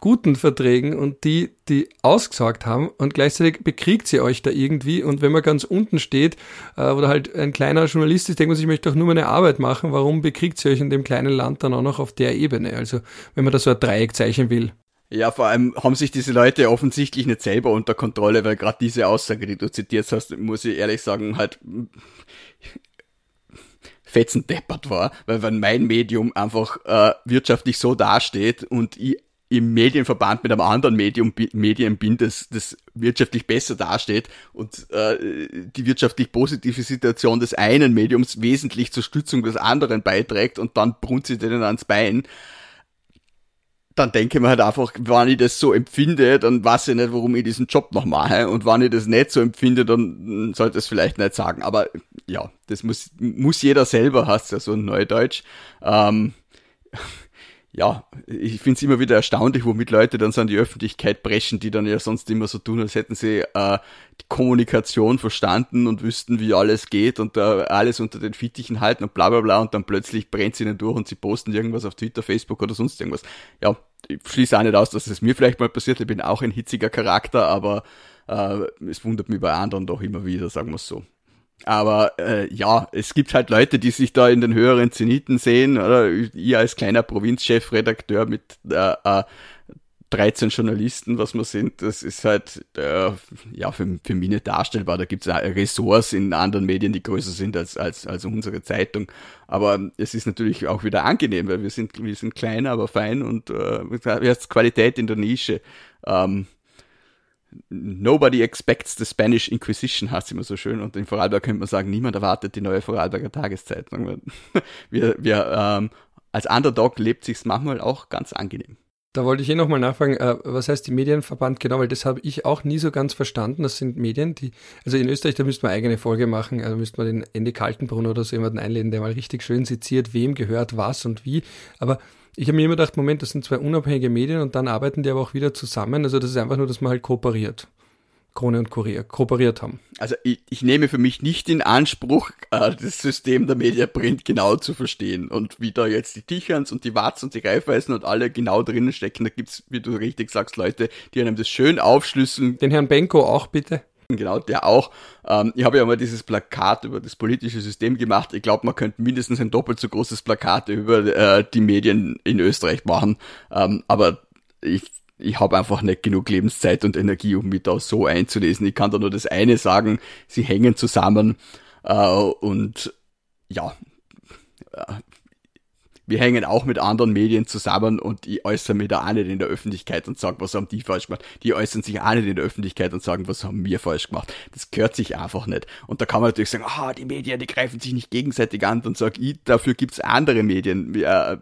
guten Verträgen und die, die ausgesagt haben und gleichzeitig bekriegt sie euch da irgendwie und wenn man ganz unten steht äh, oder halt ein kleiner Journalist ist, denkt man sich, ich möchte doch nur meine Arbeit machen, warum bekriegt sie euch in dem kleinen Land dann auch noch auf der Ebene? Also wenn man da so ein Dreieck zeichnen will. Ja, vor allem haben sich diese Leute offensichtlich nicht selber unter Kontrolle, weil gerade diese Aussage, die du zitiert hast, muss ich ehrlich sagen, halt fetzendeppert war, weil wenn mein Medium einfach äh, wirtschaftlich so dasteht und ich im Medienverband mit einem anderen Medium Medien bin, das, das wirtschaftlich besser dasteht und äh, die wirtschaftlich positive Situation des einen Mediums wesentlich zur Stützung des anderen beiträgt und dann brunzt sie denen ans Bein, dann denke ich mir halt einfach, wenn ich das so empfinde, dann weiß ich nicht, warum ich diesen Job noch mache. Und wenn ich das nicht so empfinde, dann sollte ich es vielleicht nicht sagen. Aber ja, das muss, muss jeder selber, hast ja so ein Neudeutsch. Ähm, ja, ich finde es immer wieder erstaunlich, womit Leute dann so an die Öffentlichkeit brechen, die dann ja sonst immer so tun, als hätten sie äh, die Kommunikation verstanden und wüssten, wie alles geht und äh, alles unter den Fittichen halten und bla bla bla und dann plötzlich brennt sie ihnen durch und sie posten irgendwas auf Twitter, Facebook oder sonst irgendwas. Ja, ich schließe auch nicht aus, dass es mir vielleicht mal passiert, ich bin auch ein hitziger Charakter, aber äh, es wundert mich bei anderen doch immer wieder, sagen wir es so. Aber äh, ja, es gibt halt Leute, die sich da in den höheren Zeniten sehen, oder ihr als kleiner Provinzchefredakteur mit äh, äh, 13 Journalisten, was wir sind, das ist halt äh, ja für, für mich nicht darstellbar. Da gibt es Ressorts in anderen Medien, die größer sind als, als, als unsere Zeitung. Aber es ist natürlich auch wieder angenehm, weil wir sind, wir sind kleiner, aber fein und äh, Qualität in der Nische. Ähm, Nobody expects the Spanish Inquisition, heißt immer so schön. Und in Vorarlberg könnte man sagen, niemand erwartet die neue Vorarlberger Tageszeitung. Wir, wir ähm, als Underdog lebt sich's manchmal auch ganz angenehm. Da wollte ich eh nochmal nachfragen, äh, was heißt die Medienverband genau, weil das habe ich auch nie so ganz verstanden. Das sind Medien, die, also in Österreich, da müsste man eigene Folge machen, also müsste man den Ende Kaltenbrunn oder so jemanden einladen, der mal richtig schön seziert, wem gehört was und wie. Aber ich habe mir immer gedacht, Moment, das sind zwei unabhängige Medien und dann arbeiten die aber auch wieder zusammen. Also das ist einfach nur, dass man halt kooperiert. Krone und Kurier kooperiert haben. Also ich, ich nehme für mich nicht in Anspruch, äh, das System der Mediaprint genau zu verstehen und wie da jetzt die Ticherns und die Watts und die Greifweisen und alle genau drinnen stecken. Da gibt's, wie du richtig sagst, Leute, die einem das schön aufschlüsseln. Den Herrn Benko auch bitte. Genau, der auch. Ähm, ich habe ja mal dieses Plakat über das politische System gemacht. Ich glaube, man könnte mindestens ein doppelt so großes Plakat über äh, die Medien in Österreich machen. Ähm, aber ich, ich habe einfach nicht genug Lebenszeit und Energie, um mich da so einzulesen. Ich kann da nur das eine sagen, sie hängen zusammen äh, und ja, äh, wir hängen auch mit anderen Medien zusammen und ich äußere mich da auch nicht in der Öffentlichkeit und sage, was haben die falsch gemacht. Die äußern sich auch nicht in der Öffentlichkeit und sagen, was haben wir falsch gemacht. Das gehört sich einfach nicht. Und da kann man natürlich sagen, ah, die Medien, die greifen sich nicht gegenseitig an. Dann sage ich, dafür gibt's andere Medien. Äh,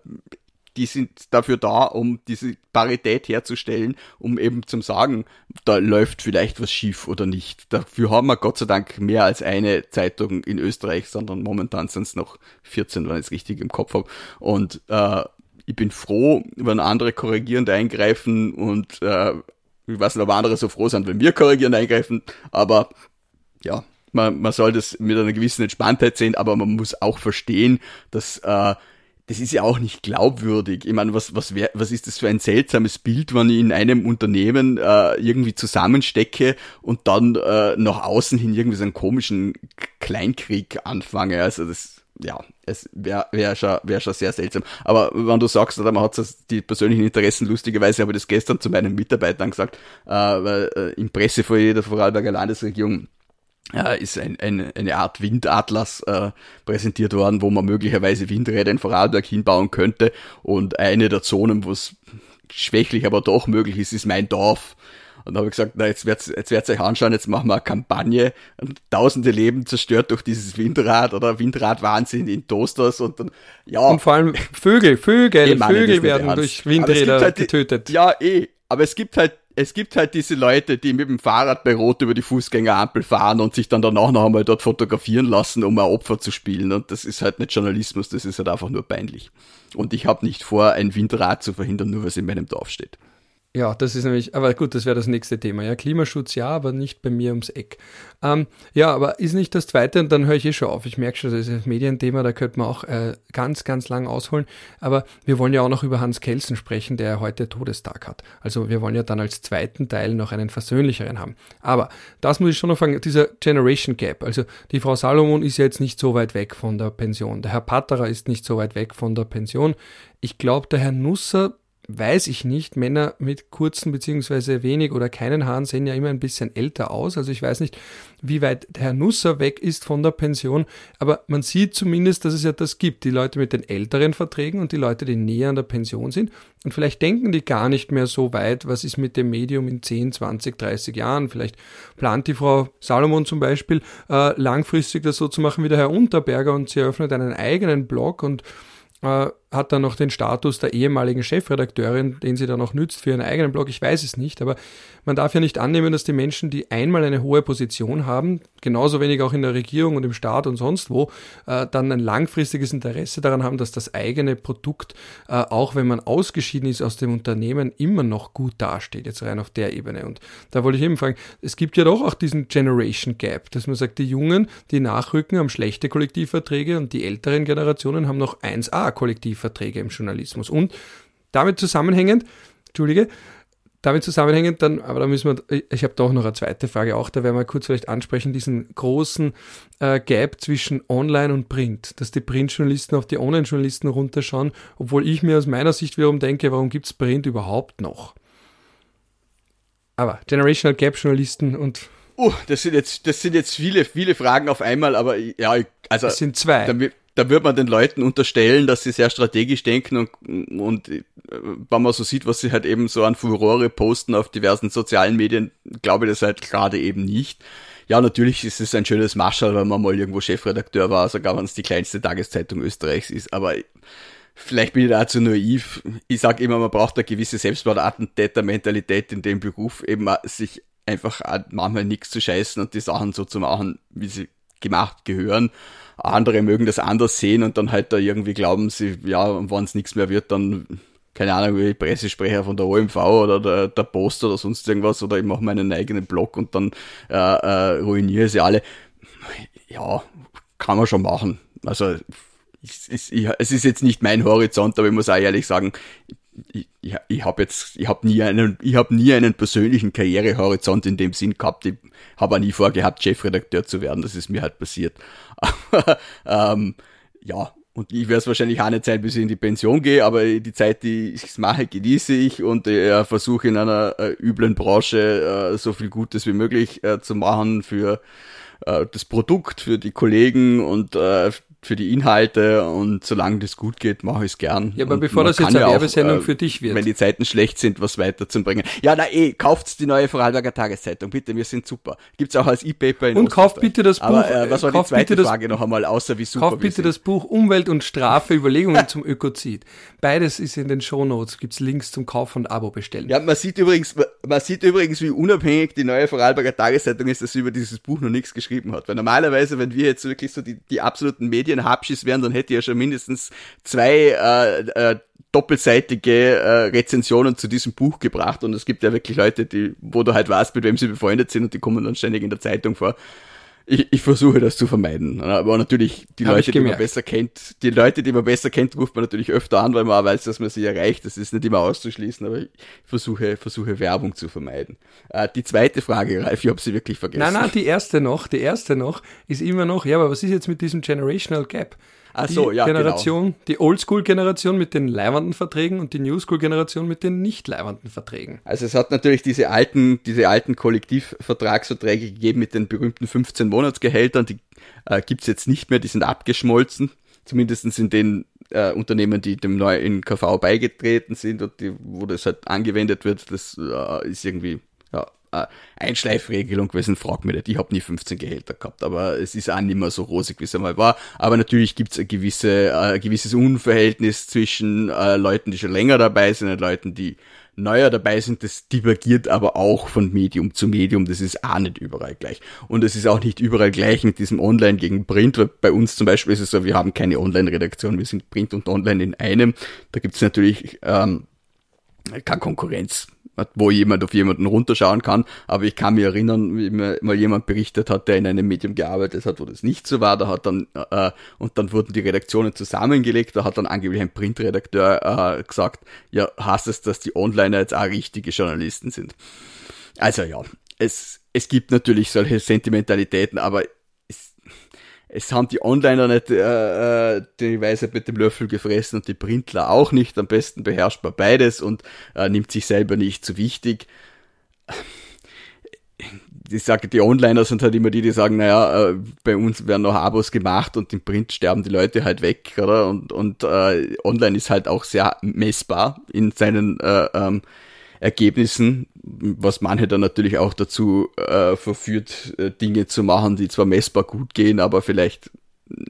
die sind dafür da, um diese Parität herzustellen, um eben zum sagen, da läuft vielleicht was schief oder nicht. Dafür haben wir Gott sei Dank mehr als eine Zeitung in Österreich, sondern momentan sind es noch 14, wenn ich es richtig im Kopf habe. Und äh, ich bin froh, wenn andere korrigierend eingreifen und äh, ich weiß nicht, ob andere so froh sind, wenn wir korrigierend eingreifen, aber ja, man, man soll das mit einer gewissen Entspanntheit sehen, aber man muss auch verstehen, dass äh, das ist ja auch nicht glaubwürdig. Ich meine, was, was, wär, was ist das für ein seltsames Bild, wenn ich in einem Unternehmen äh, irgendwie zusammenstecke und dann äh, nach außen hin irgendwie so einen komischen Kleinkrieg anfange. Also das, ja, es wäre wär schon, wär schon sehr seltsam. Aber wenn du sagst, man hat die persönlichen Interessen, lustigerweise habe ich das gestern zu meinen Mitarbeitern gesagt, äh, weil, äh, im Pressefoyer der Vorarlberger Landesregierung äh, ist ein, ein, eine Art Windatlas äh, präsentiert worden, wo man möglicherweise Windräder in Vorarlberg hinbauen könnte. Und eine der Zonen, wo es schwächlich, aber doch möglich ist, ist mein Dorf. Und da habe ich gesagt, na, jetzt wird's, jetzt wird's euch anschauen, jetzt machen wir eine Kampagne. Und tausende Leben zerstört durch dieses Windrad oder Windradwahnsinn in Toasters und dann, ja. Und vor allem Vögel, Vögel, Vögel werden durch Windräder halt getötet. Die, ja, eh. Aber es gibt halt es gibt halt diese Leute, die mit dem Fahrrad bei Rot über die Fußgängerampel fahren und sich dann danach noch einmal dort fotografieren lassen, um ein Opfer zu spielen. Und das ist halt nicht Journalismus, das ist halt einfach nur peinlich. Und ich habe nicht vor, ein Windrad zu verhindern, nur weil es in meinem Dorf steht. Ja, das ist nämlich, aber gut, das wäre das nächste Thema. Ja, Klimaschutz ja, aber nicht bei mir ums Eck. Ähm, ja, aber ist nicht das zweite, und dann höre ich eh schon auf. Ich merke schon, das ist ein Medienthema, da könnte man auch äh, ganz, ganz lang ausholen. Aber wir wollen ja auch noch über Hans Kelsen sprechen, der heute Todestag hat. Also wir wollen ja dann als zweiten Teil noch einen versöhnlicheren haben. Aber das muss ich schon noch fragen, dieser Generation Gap. Also die Frau Salomon ist ja jetzt nicht so weit weg von der Pension. Der Herr Patterer ist nicht so weit weg von der Pension. Ich glaube, der Herr Nusser weiß ich nicht. Männer mit kurzen beziehungsweise wenig oder keinen Haaren sehen ja immer ein bisschen älter aus. Also ich weiß nicht, wie weit Herr Nusser weg ist von der Pension, aber man sieht zumindest, dass es ja das gibt. Die Leute mit den älteren Verträgen und die Leute, die näher an der Pension sind. Und vielleicht denken die gar nicht mehr so weit, was ist mit dem Medium in 10, 20, 30 Jahren. Vielleicht plant die Frau Salomon zum Beispiel äh, langfristig das so zu machen wie der Herr Unterberger und sie eröffnet einen eigenen Blog und äh, hat dann noch den Status der ehemaligen Chefredakteurin, den sie dann noch nützt für ihren eigenen Blog. Ich weiß es nicht, aber man darf ja nicht annehmen, dass die Menschen, die einmal eine hohe Position haben, genauso wenig auch in der Regierung und im Staat und sonst wo, äh, dann ein langfristiges Interesse daran haben, dass das eigene Produkt, äh, auch wenn man ausgeschieden ist aus dem Unternehmen, immer noch gut dasteht, jetzt rein auf der Ebene. Und da wollte ich eben fragen, es gibt ja doch auch diesen Generation Gap, dass man sagt, die Jungen, die nachrücken, haben schlechte Kollektivverträge und die älteren Generationen haben noch 1a Kollektivverträge. Verträge im Journalismus. Und damit zusammenhängend, Entschuldige, damit zusammenhängend, dann, aber da müssen wir, ich habe doch noch eine zweite Frage auch, da werden wir kurz vielleicht ansprechen, diesen großen äh, Gap zwischen Online und Print, dass die Printjournalisten auf die Online-Journalisten runterschauen, obwohl ich mir aus meiner Sicht wiederum denke, warum gibt es Print überhaupt noch? Aber Generational Gap Journalisten und Oh, das sind jetzt, das sind jetzt viele, viele Fragen auf einmal, aber ja, also. Es sind zwei. Damit, da wird man den Leuten unterstellen, dass sie sehr strategisch denken und, und äh, wenn man so sieht, was sie halt eben so an Furore posten auf diversen sozialen Medien, glaube ich das halt gerade eben nicht. Ja, natürlich ist es ein schönes Marschall, wenn man mal irgendwo Chefredakteur war, sogar wenn es die kleinste Tageszeitung Österreichs ist, aber vielleicht bin ich da zu naiv. Ich sage immer, man braucht eine gewisse Selbstmordattentäter-Mentalität in dem Beruf, eben sich einfach manchmal nichts zu scheißen und die Sachen so zu machen, wie sie gemacht gehören andere mögen das anders sehen und dann halt da irgendwie glauben sie, ja, wenn es nichts mehr wird, dann, keine Ahnung, wie Pressesprecher von der OMV oder der, der Post oder sonst irgendwas oder ich mache meinen eigenen Blog und dann äh, äh, ruiniere sie alle. Ja, kann man schon machen. Also ich, ich, es ist jetzt nicht mein Horizont, aber ich muss auch ehrlich sagen, ich, ich, habe jetzt, ich habe nie einen, ich habe nie einen persönlichen Karrierehorizont in dem Sinn gehabt. Ich habe auch nie vorgehabt, Chefredakteur zu werden. Das ist mir halt passiert. Aber ähm, ja, und ich werde es wahrscheinlich auch nicht sein, bis ich in die Pension gehe, aber die Zeit, die ich mache, genieße ich und äh, versuche in einer äh, üblen Branche äh, so viel Gutes wie möglich äh, zu machen für äh, das Produkt, für die Kollegen und äh, für die Inhalte und solange das gut geht, mache ich es gern. Ja, aber und bevor das jetzt eine Werbesendung auch, äh, für dich wird. Wenn die Zeiten schlecht sind, was weiterzubringen. Ja, na eh, kauft die neue Vorarlberger Tageszeitung, bitte, wir sind super. Gibt's auch als E-Paper in Und kauft bitte das Buch. Aber, äh, was war die zweite Frage noch einmal, außer wie super Kauft bitte das Buch Umwelt und Strafe, Überlegungen zum Ökozid. Beides ist in den Shownotes, gibt's Links zum Kauf und Abo bestellen. Ja, man sieht übrigens, man sieht übrigens, wie unabhängig die neue Vorarlberger Tageszeitung ist, dass sie über dieses Buch noch nichts geschrieben hat. Weil normalerweise, wenn wir jetzt wirklich so die, die absoluten Medienhabschis wären, dann hätte ja schon mindestens zwei äh, äh, doppelseitige äh, Rezensionen zu diesem Buch gebracht. Und es gibt ja wirklich Leute, die, wo du halt weißt, mit wem sie befreundet sind und die kommen dann ständig in der Zeitung vor ich, ich versuche das zu vermeiden. Aber natürlich, die Hab Leute, die man besser kennt, die Leute, die man besser kennt, ruft man natürlich öfter an, weil man auch weiß, dass man sie erreicht. Das ist nicht immer auszuschließen, aber ich versuche, versuche Werbung zu vermeiden. Äh, die zweite Frage, Ralf, ich habe sie wirklich vergessen. Nein, nein, die erste noch, die erste noch ist immer noch, ja, aber was ist jetzt mit diesem Generational Gap? Ach so, ja, genau. Generation, genau. die Oldschool-Generation mit den leibenden Verträgen und die Newschool-Generation mit den nicht leibenden Verträgen. Also es hat natürlich diese alten, diese alten Kollektivvertragsverträge gegeben mit den berühmten 15 Monatsgehältern, die äh, gibt jetzt nicht mehr, die sind abgeschmolzen, zumindest in den äh, Unternehmen, die dem neuen KV beigetreten sind und die, wo das halt angewendet wird, das äh, ist irgendwie äh, Einschleifregelung gewesen, frag mich nicht. Ich habe nie 15 Gehälter gehabt, aber es ist auch nicht mehr so rosig, wie es einmal war. Aber natürlich gibt es ein, gewisse, äh, ein gewisses Unverhältnis zwischen äh, Leuten, die schon länger dabei sind und Leuten, die neuer dabei sind. Das divergiert aber auch von Medium zu Medium. Das ist auch nicht überall gleich. Und es ist auch nicht überall gleich mit diesem Online gegen Print. Weil bei uns zum Beispiel ist es so, wir haben keine Online-Redaktion, wir sind Print und Online in einem. Da gibt es natürlich ähm, keine Konkurrenz wo jemand auf jemanden runterschauen kann. Aber ich kann mich erinnern, wie mir mal jemand berichtet hat, der in einem Medium gearbeitet hat, wo das nicht so war. Da hat dann, äh, und dann wurden die Redaktionen zusammengelegt. Da hat dann angeblich ein Printredakteur äh, gesagt, ja, heißt es, dass die Onliner jetzt auch richtige Journalisten sind. Also ja, es, es gibt natürlich solche Sentimentalitäten, aber es haben die Onliner nicht äh, äh, die Weisheit mit dem Löffel gefressen und die Printler auch nicht. Am besten beherrscht man beides und äh, nimmt sich selber nicht zu wichtig. Ich sage, die Onliner sind halt immer die, die sagen, naja, äh, bei uns werden noch Abos gemacht und im Print sterben die Leute halt weg, oder? Und, und äh, online ist halt auch sehr messbar in seinen äh, ähm, Ergebnissen, was manche dann natürlich auch dazu äh, verführt, äh, Dinge zu machen, die zwar messbar gut gehen, aber vielleicht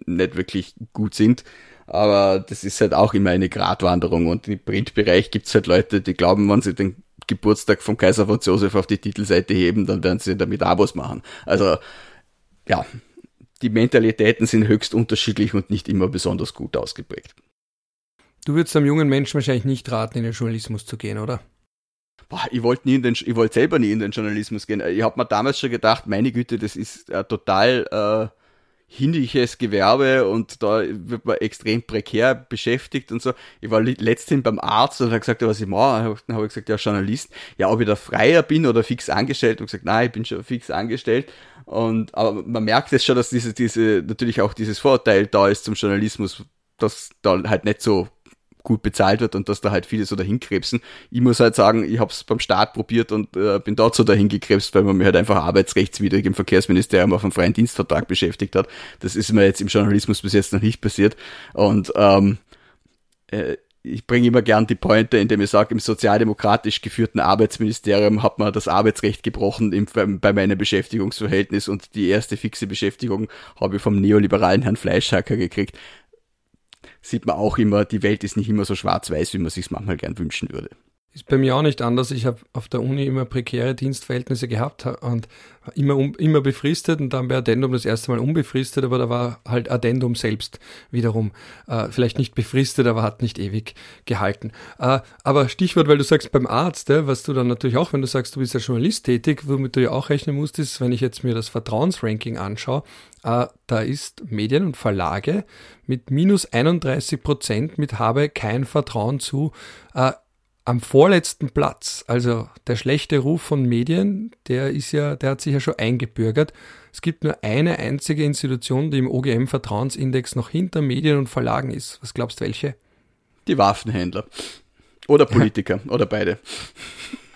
nicht wirklich gut sind. Aber das ist halt auch immer eine Gratwanderung und im Printbereich gibt's halt Leute, die glauben, wenn sie den Geburtstag vom Kaiser Franz Josef auf die Titelseite heben, dann werden sie damit Abos machen. Also ja, die Mentalitäten sind höchst unterschiedlich und nicht immer besonders gut ausgeprägt. Du würdest einem jungen Menschen wahrscheinlich nicht raten, in den Journalismus zu gehen, oder? Boah, ich wollte nie in den, ich wollte selber nie in den Journalismus gehen. Ich habe mir damals schon gedacht, meine Güte, das ist ein total äh, hinderliches Gewerbe und da wird man extrem prekär beschäftigt und so. Ich war letztens beim Arzt und hat gesagt, was ich mache. Dann habe ich gesagt, ja, Journalist. Ja, ob ich da freier bin oder fix angestellt. Und gesagt, nein, ich bin schon fix angestellt. Und aber man merkt jetzt schon, dass diese, diese, natürlich auch dieses Vorurteil da ist zum Journalismus, dass da halt nicht so gut bezahlt wird und dass da halt viele so dahin krebsen. Ich muss halt sagen, ich habe es beim Start probiert und äh, bin dort so dahin gekrebst, weil man mir halt einfach arbeitsrechtswidrig im Verkehrsministerium auf einem freien Dienstvertrag beschäftigt hat. Das ist mir jetzt im Journalismus bis jetzt noch nicht passiert. Und ähm, äh, ich bringe immer gern die Pointe, indem ich sage, im sozialdemokratisch geführten Arbeitsministerium hat man das Arbeitsrecht gebrochen im, bei meinem Beschäftigungsverhältnis und die erste fixe Beschäftigung habe ich vom neoliberalen Herrn Fleischhacker gekriegt sieht man auch immer, die Welt ist nicht immer so schwarz-weiß, wie man sich manchmal gern wünschen würde. Ist bei mir auch nicht anders. Ich habe auf der Uni immer prekäre Dienstverhältnisse gehabt und immer, um, immer befristet und dann bei Addendum das erste Mal unbefristet, aber da war halt Addendum selbst wiederum äh, vielleicht nicht befristet, aber hat nicht ewig gehalten. Äh, aber Stichwort, weil du sagst beim Arzt, äh, was du dann natürlich auch, wenn du sagst, du bist ja Journalist tätig, womit du ja auch rechnen musst, ist, wenn ich jetzt mir das Vertrauensranking anschaue, äh, da ist Medien und Verlage mit minus 31 Prozent mit habe kein Vertrauen zu äh, am vorletzten Platz. Also der schlechte Ruf von Medien, der ist ja, der hat sich ja schon eingebürgert. Es gibt nur eine einzige Institution, die im OGM Vertrauensindex noch hinter Medien und Verlagen ist. Was glaubst du, welche? Die Waffenhändler. Oder Politiker. Ja. Oder beide.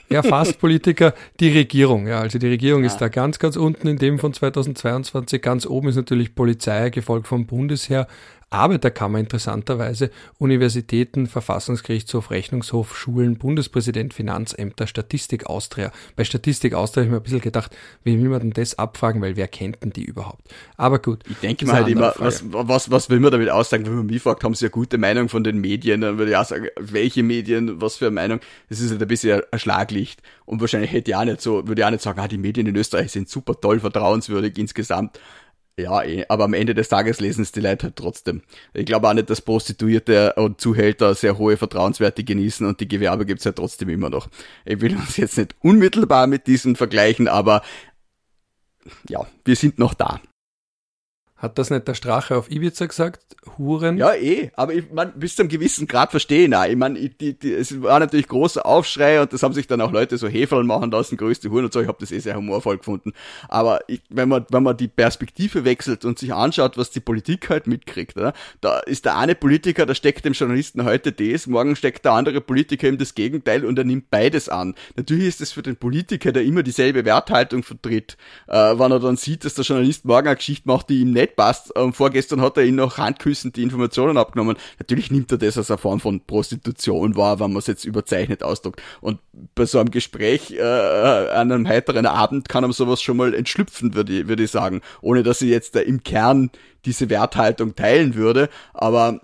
Ja, fast Politiker, die Regierung. Ja, also die Regierung ja. ist da ganz, ganz unten in dem von 2022. Ganz oben ist natürlich Polizei, gefolgt vom Bundesheer. Arbeiterkammer interessanterweise, Universitäten, Verfassungsgerichtshof, Rechnungshof, Schulen, Bundespräsident, Finanzämter, Statistik Austria. Bei Statistik Austria habe ich mir ein bisschen gedacht, wie will man denn das abfragen, weil wer kennt denn die überhaupt? Aber gut. Ich denke mal halt immer, was, was, was will man damit aussagen? Wenn man mich fragt, haben sie eine gute Meinung von den Medien, dann würde ich auch sagen, welche Medien, was für eine Meinung? Das ist halt ein bisschen ein Schlaglicht. Und wahrscheinlich hätte ich auch nicht so, würde ich auch nicht sagen, ah, die Medien in Österreich sind super toll, vertrauenswürdig insgesamt. Ja, eh, aber am Ende des Tages lesen es die Leute halt trotzdem. Ich glaube auch nicht, dass Prostituierte und Zuhälter sehr hohe Vertrauenswerte genießen und die Gewerbe gibt's ja trotzdem immer noch. Ich will uns jetzt nicht unmittelbar mit diesen vergleichen, aber ja, wir sind noch da. Hat das nicht der Strache auf Ibiza gesagt? Huren? Ja, eh. Aber ich mein, bis zu einem gewissen Grad verstehen auch. Ich meine, die, die, es war natürlich großer Aufschrei und das haben sich dann auch Leute so Heferl machen lassen, größte Huren und so. Ich habe das eh sehr humorvoll gefunden. Aber ich, wenn man, wenn man die Perspektive wechselt und sich anschaut, was die Politik halt mitkriegt, oder? da ist der eine Politiker, der steckt dem Journalisten heute das, morgen steckt der andere Politiker ihm das Gegenteil und er nimmt beides an. Natürlich ist es für den Politiker, der immer dieselbe Werthaltung vertritt, äh, wenn er dann sieht, dass der Journalist morgen eine Geschichte macht, die ihm nicht passt. Und vorgestern hat er ihn noch handküssend die Informationen abgenommen. Natürlich nimmt er das als eine Form von Prostitution wahr, wenn man es jetzt überzeichnet ausdrückt. Und bei so einem Gespräch äh, an einem heiteren Abend kann einem sowas schon mal entschlüpfen, würde ich, würde ich sagen. Ohne dass ich jetzt da im Kern diese Werthaltung teilen würde. Aber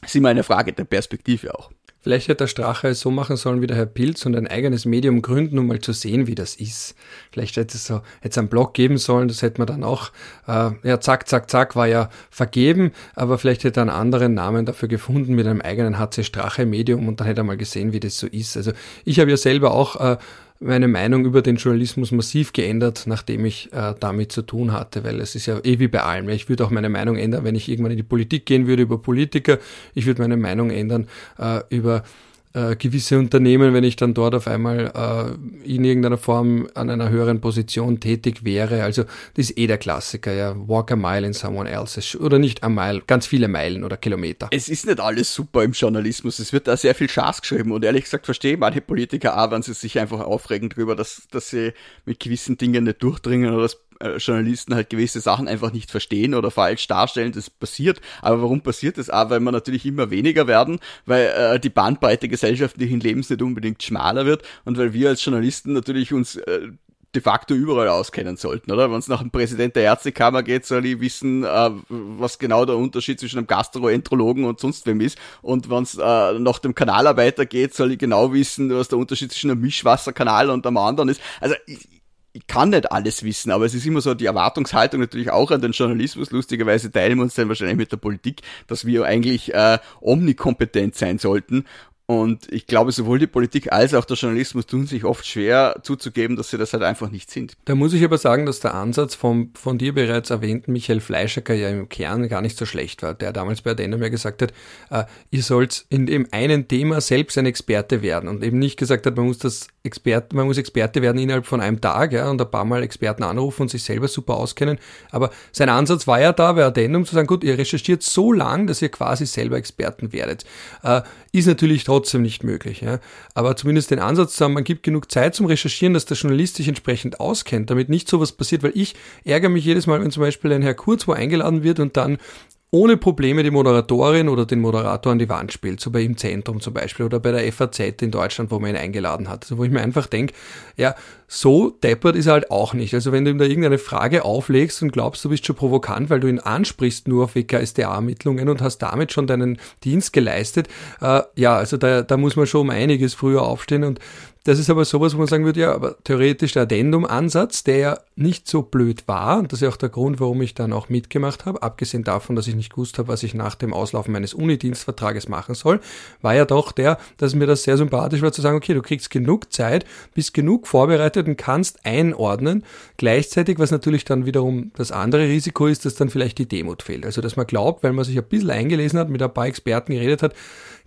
es ist immer eine Frage der Perspektive auch. Vielleicht hätte der Strache so machen sollen wie der Herr Pilz und ein eigenes Medium gründen, um mal zu sehen, wie das ist. Vielleicht hätte es so, hätte es einen Blog geben sollen, das hätte man dann auch, äh, ja, zack, zack, zack, war ja vergeben, aber vielleicht hätte er einen anderen Namen dafür gefunden mit einem eigenen HC Strache Medium und dann hätte er mal gesehen, wie das so ist. Also ich habe ja selber auch äh, meine Meinung über den Journalismus massiv geändert, nachdem ich äh, damit zu tun hatte, weil es ist ja eh wie bei allem. Ich würde auch meine Meinung ändern, wenn ich irgendwann in die Politik gehen würde über Politiker. Ich würde meine Meinung ändern äh, über äh, gewisse Unternehmen, wenn ich dann dort auf einmal äh, in irgendeiner Form an einer höheren Position tätig wäre. Also das ist eh der Klassiker, ja. Walk a mile in someone else's oder nicht a mile, ganz viele Meilen oder Kilometer. Es ist nicht alles super im Journalismus. Es wird da sehr viel Schaß geschrieben und ehrlich gesagt verstehe manche Politiker auch, wenn sie sich einfach aufregen darüber, dass, dass sie mit gewissen Dingen nicht durchdringen oder dass äh, Journalisten halt gewisse Sachen einfach nicht verstehen oder falsch darstellen. Das passiert. Aber warum passiert das? auch, weil wir natürlich immer weniger werden, weil äh, die Bandbreite gesellschaftlichen Lebens nicht unbedingt schmaler wird und weil wir als Journalisten natürlich uns äh, de facto überall auskennen sollten, oder? Wenn es nach dem Präsident der Ärztekammer geht, soll ich wissen, äh, was genau der Unterschied zwischen einem Gastroenterologen und sonst wem ist. Und wenn es äh, nach dem Kanalarbeiter geht, soll ich genau wissen, was der Unterschied zwischen einem Mischwasserkanal und einem anderen ist. Also ich, ich kann nicht alles wissen, aber es ist immer so die Erwartungshaltung natürlich auch an den Journalismus. Lustigerweise teilen wir uns dann wahrscheinlich mit der Politik, dass wir eigentlich äh, omnikompetent sein sollten. Und ich glaube, sowohl die Politik als auch der Journalismus tun sich oft schwer zuzugeben, dass sie das halt einfach nicht sind. Da muss ich aber sagen, dass der Ansatz vom von dir bereits erwähnten Michael Fleischacker ja im Kern gar nicht so schlecht war, der damals bei Addendum ja gesagt hat, äh, ihr sollt in dem einen Thema selbst ein Experte werden und eben nicht gesagt hat, man muss das Experte, man muss Experte werden innerhalb von einem Tag ja, und ein paar Mal Experten anrufen und sich selber super auskennen. Aber sein Ansatz war ja da bei Addendum zu sagen, gut, ihr recherchiert so lang, dass ihr quasi selber Experten werdet. Äh, ist natürlich trotzdem nicht möglich. Ja. Aber zumindest den Ansatz zu haben, man gibt genug Zeit zum Recherchieren, dass der Journalist sich entsprechend auskennt, damit nicht sowas passiert, weil ich ärgere mich jedes Mal, wenn zum Beispiel ein Herr Kurz wo eingeladen wird und dann ohne Probleme die Moderatorin oder den Moderator an die Wand spielt, so bei im Zentrum zum Beispiel oder bei der FAZ in Deutschland, wo man ihn eingeladen hat. Also wo ich mir einfach denke, ja, so deppert ist er halt auch nicht. Also wenn du ihm da irgendeine Frage auflegst und glaubst, du bist schon provokant, weil du ihn ansprichst nur auf WKSDA-Ermittlungen und hast damit schon deinen Dienst geleistet, äh, ja, also da, da muss man schon um einiges früher aufstehen und das ist aber sowas, wo man sagen würde, ja, aber theoretisch der Addendum-Ansatz, der ja nicht so blöd war, und das ist ja auch der Grund, warum ich dann auch mitgemacht habe, abgesehen davon, dass ich nicht gewusst habe, was ich nach dem Auslaufen meines Unidienstvertrages machen soll, war ja doch der, dass mir das sehr sympathisch war, zu sagen, okay, du kriegst genug Zeit, bist genug vorbereitet und kannst einordnen. Gleichzeitig, was natürlich dann wiederum das andere Risiko ist, dass dann vielleicht die Demut fehlt. Also, dass man glaubt, weil man sich ein bisschen eingelesen hat, mit ein paar Experten geredet hat,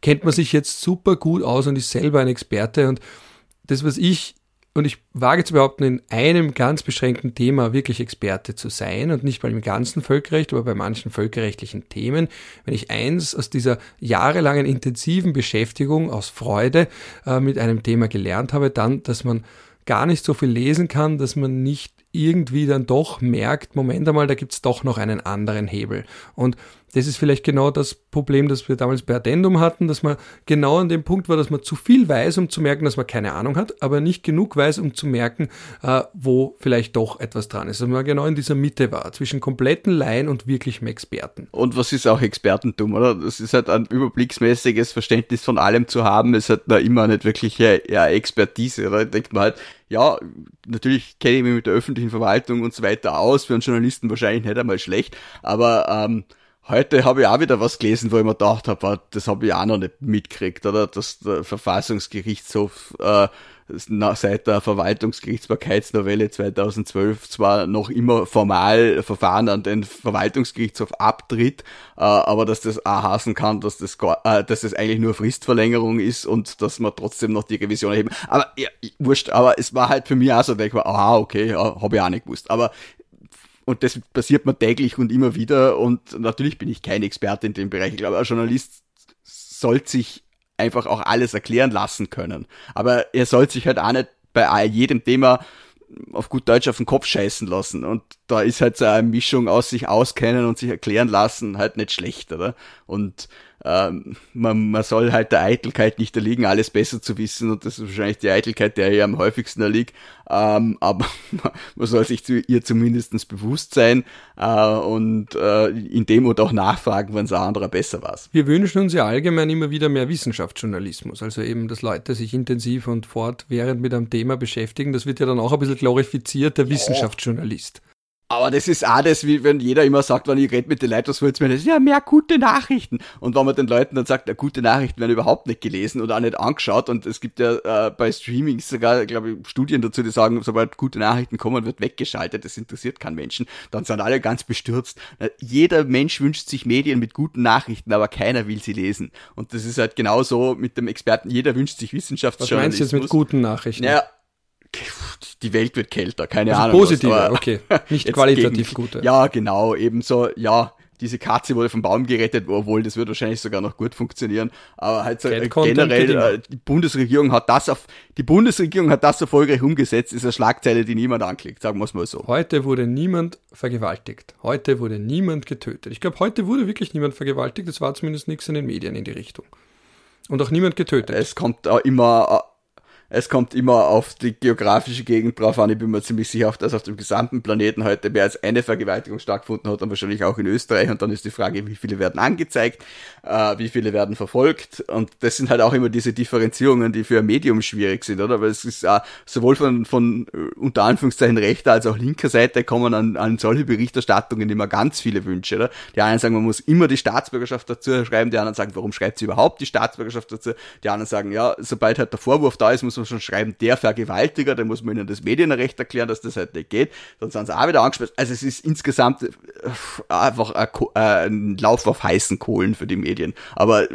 kennt man sich jetzt super gut aus und ist selber ein Experte und das, was ich und ich wage zu behaupten, in einem ganz beschränkten Thema wirklich Experte zu sein und nicht mal im ganzen Völkerrecht, aber bei manchen völkerrechtlichen Themen. Wenn ich eins aus dieser jahrelangen intensiven Beschäftigung aus Freude äh, mit einem Thema gelernt habe, dann, dass man gar nicht so viel lesen kann, dass man nicht irgendwie dann doch merkt, Moment einmal, da gibt's doch noch einen anderen Hebel. Und das ist vielleicht genau das Problem, das wir damals bei Addendum hatten, dass man genau an dem Punkt war, dass man zu viel weiß, um zu merken, dass man keine Ahnung hat, aber nicht genug weiß, um zu merken, äh, wo vielleicht doch etwas dran ist. Also man genau in dieser Mitte war, zwischen kompletten Laien und wirklichem Experten. Und was ist auch Expertentum, oder? Das ist halt ein überblicksmäßiges Verständnis von allem zu haben, ist halt da immer nicht wirklich ja, Expertise, oder? Da denkt man halt, ja, natürlich kenne ich mich mit der öffentlichen Verwaltung und so weiter aus, für einen Journalisten wahrscheinlich nicht einmal schlecht, aber ähm, Heute habe ich auch wieder was gelesen, wo ich mir gedacht habe, das habe ich auch noch nicht mitgekriegt, oder? Dass der Verfassungsgerichtshof äh, seit der Verwaltungsgerichtsbarkeitsnovelle 2012 zwar noch immer formal Verfahren an den Verwaltungsgerichtshof abtritt, äh, aber dass das auch hassen kann, dass das, äh, dass das eigentlich nur Fristverlängerung ist und dass man trotzdem noch die Revision erheben. Aber ja, wurscht, aber es war halt für mich auch so, dass ich war, aha, okay, ja, habe ich auch nicht gewusst. Aber und das passiert mir täglich und immer wieder. Und natürlich bin ich kein Experte in dem Bereich. Ich glaube, ein Journalist sollte sich einfach auch alles erklären lassen können. Aber er sollte sich halt auch nicht bei jedem Thema auf gut Deutsch auf den Kopf scheißen lassen. Und da ist halt so eine Mischung aus sich auskennen und sich erklären lassen halt nicht schlecht, oder? Und ähm, man, man soll halt der Eitelkeit nicht erliegen, alles besser zu wissen. Und das ist wahrscheinlich die Eitelkeit, der hier am häufigsten erliegt, ähm, aber man soll sich zu ihr zumindestens bewusst sein äh, und äh, in dem und auch nachfragen, wenn es ein anderer besser war. Wir wünschen uns ja allgemein immer wieder mehr Wissenschaftsjournalismus, also eben, dass Leute sich intensiv und fortwährend mit einem Thema beschäftigen, das wird ja dann auch ein bisschen glorifiziert, der Wissenschaftsjournalist. Aber das ist auch das, wie wenn jeder immer sagt, wenn ich rede mit den Leuten, was willst du mir das? Ja, mehr gute Nachrichten. Und wenn man den Leuten dann sagt, ja, gute Nachrichten werden überhaupt nicht gelesen oder auch nicht angeschaut. Und es gibt ja äh, bei Streamings sogar, glaube ich, Studien dazu, die sagen, sobald gute Nachrichten kommen, wird weggeschaltet. Das interessiert keinen Menschen. Dann sind alle ganz bestürzt. Jeder Mensch wünscht sich Medien mit guten Nachrichten, aber keiner will sie lesen. Und das ist halt genauso mit dem Experten. Jeder wünscht sich Wissenschaftsjournalismus. Was meinst du jetzt mit guten Nachrichten? Ja, die Welt wird kälter, keine also Ahnung. Positive, was, okay. Nicht qualitativ gute. Ja, genau, ebenso, ja, diese Katze wurde vom Baum gerettet, obwohl das wird wahrscheinlich sogar noch gut funktionieren. Aber halt so äh, generell, äh, die Bundesregierung hat das auf, die Bundesregierung hat das erfolgreich umgesetzt, ist eine Schlagzeile, die niemand anklickt, sagen wir es mal so. Heute wurde niemand vergewaltigt. Heute wurde niemand getötet. Ich glaube, heute wurde wirklich niemand vergewaltigt. Es war zumindest nichts in den Medien in die Richtung. Und auch niemand getötet. Es kommt auch immer äh, es kommt immer auf die geografische Gegend drauf an. Ich bin mir ziemlich sicher, dass auf dem gesamten Planeten heute mehr als eine Vergewaltigung stattgefunden hat und wahrscheinlich auch in Österreich. Und dann ist die Frage, wie viele werden angezeigt, äh, wie viele werden verfolgt. Und das sind halt auch immer diese Differenzierungen, die für ein Medium schwierig sind, oder? Weil es ist äh, sowohl von, von äh, unter Anführungszeichen rechter als auch linker Seite kommen an, an solche Berichterstattungen immer ganz viele Wünsche, oder? Die einen sagen, man muss immer die Staatsbürgerschaft dazu schreiben, die anderen sagen, warum schreibt sie überhaupt die Staatsbürgerschaft dazu? Die anderen sagen, ja, sobald halt der Vorwurf da ist, muss muss man schon schreiben, der Vergewaltiger, da muss man ihnen das Medienrecht erklären, dass das halt nicht geht. Dann sind sie auch wieder angesperrt. Also es ist insgesamt äh, einfach ein Lauf auf heißen Kohlen für die Medien. Aber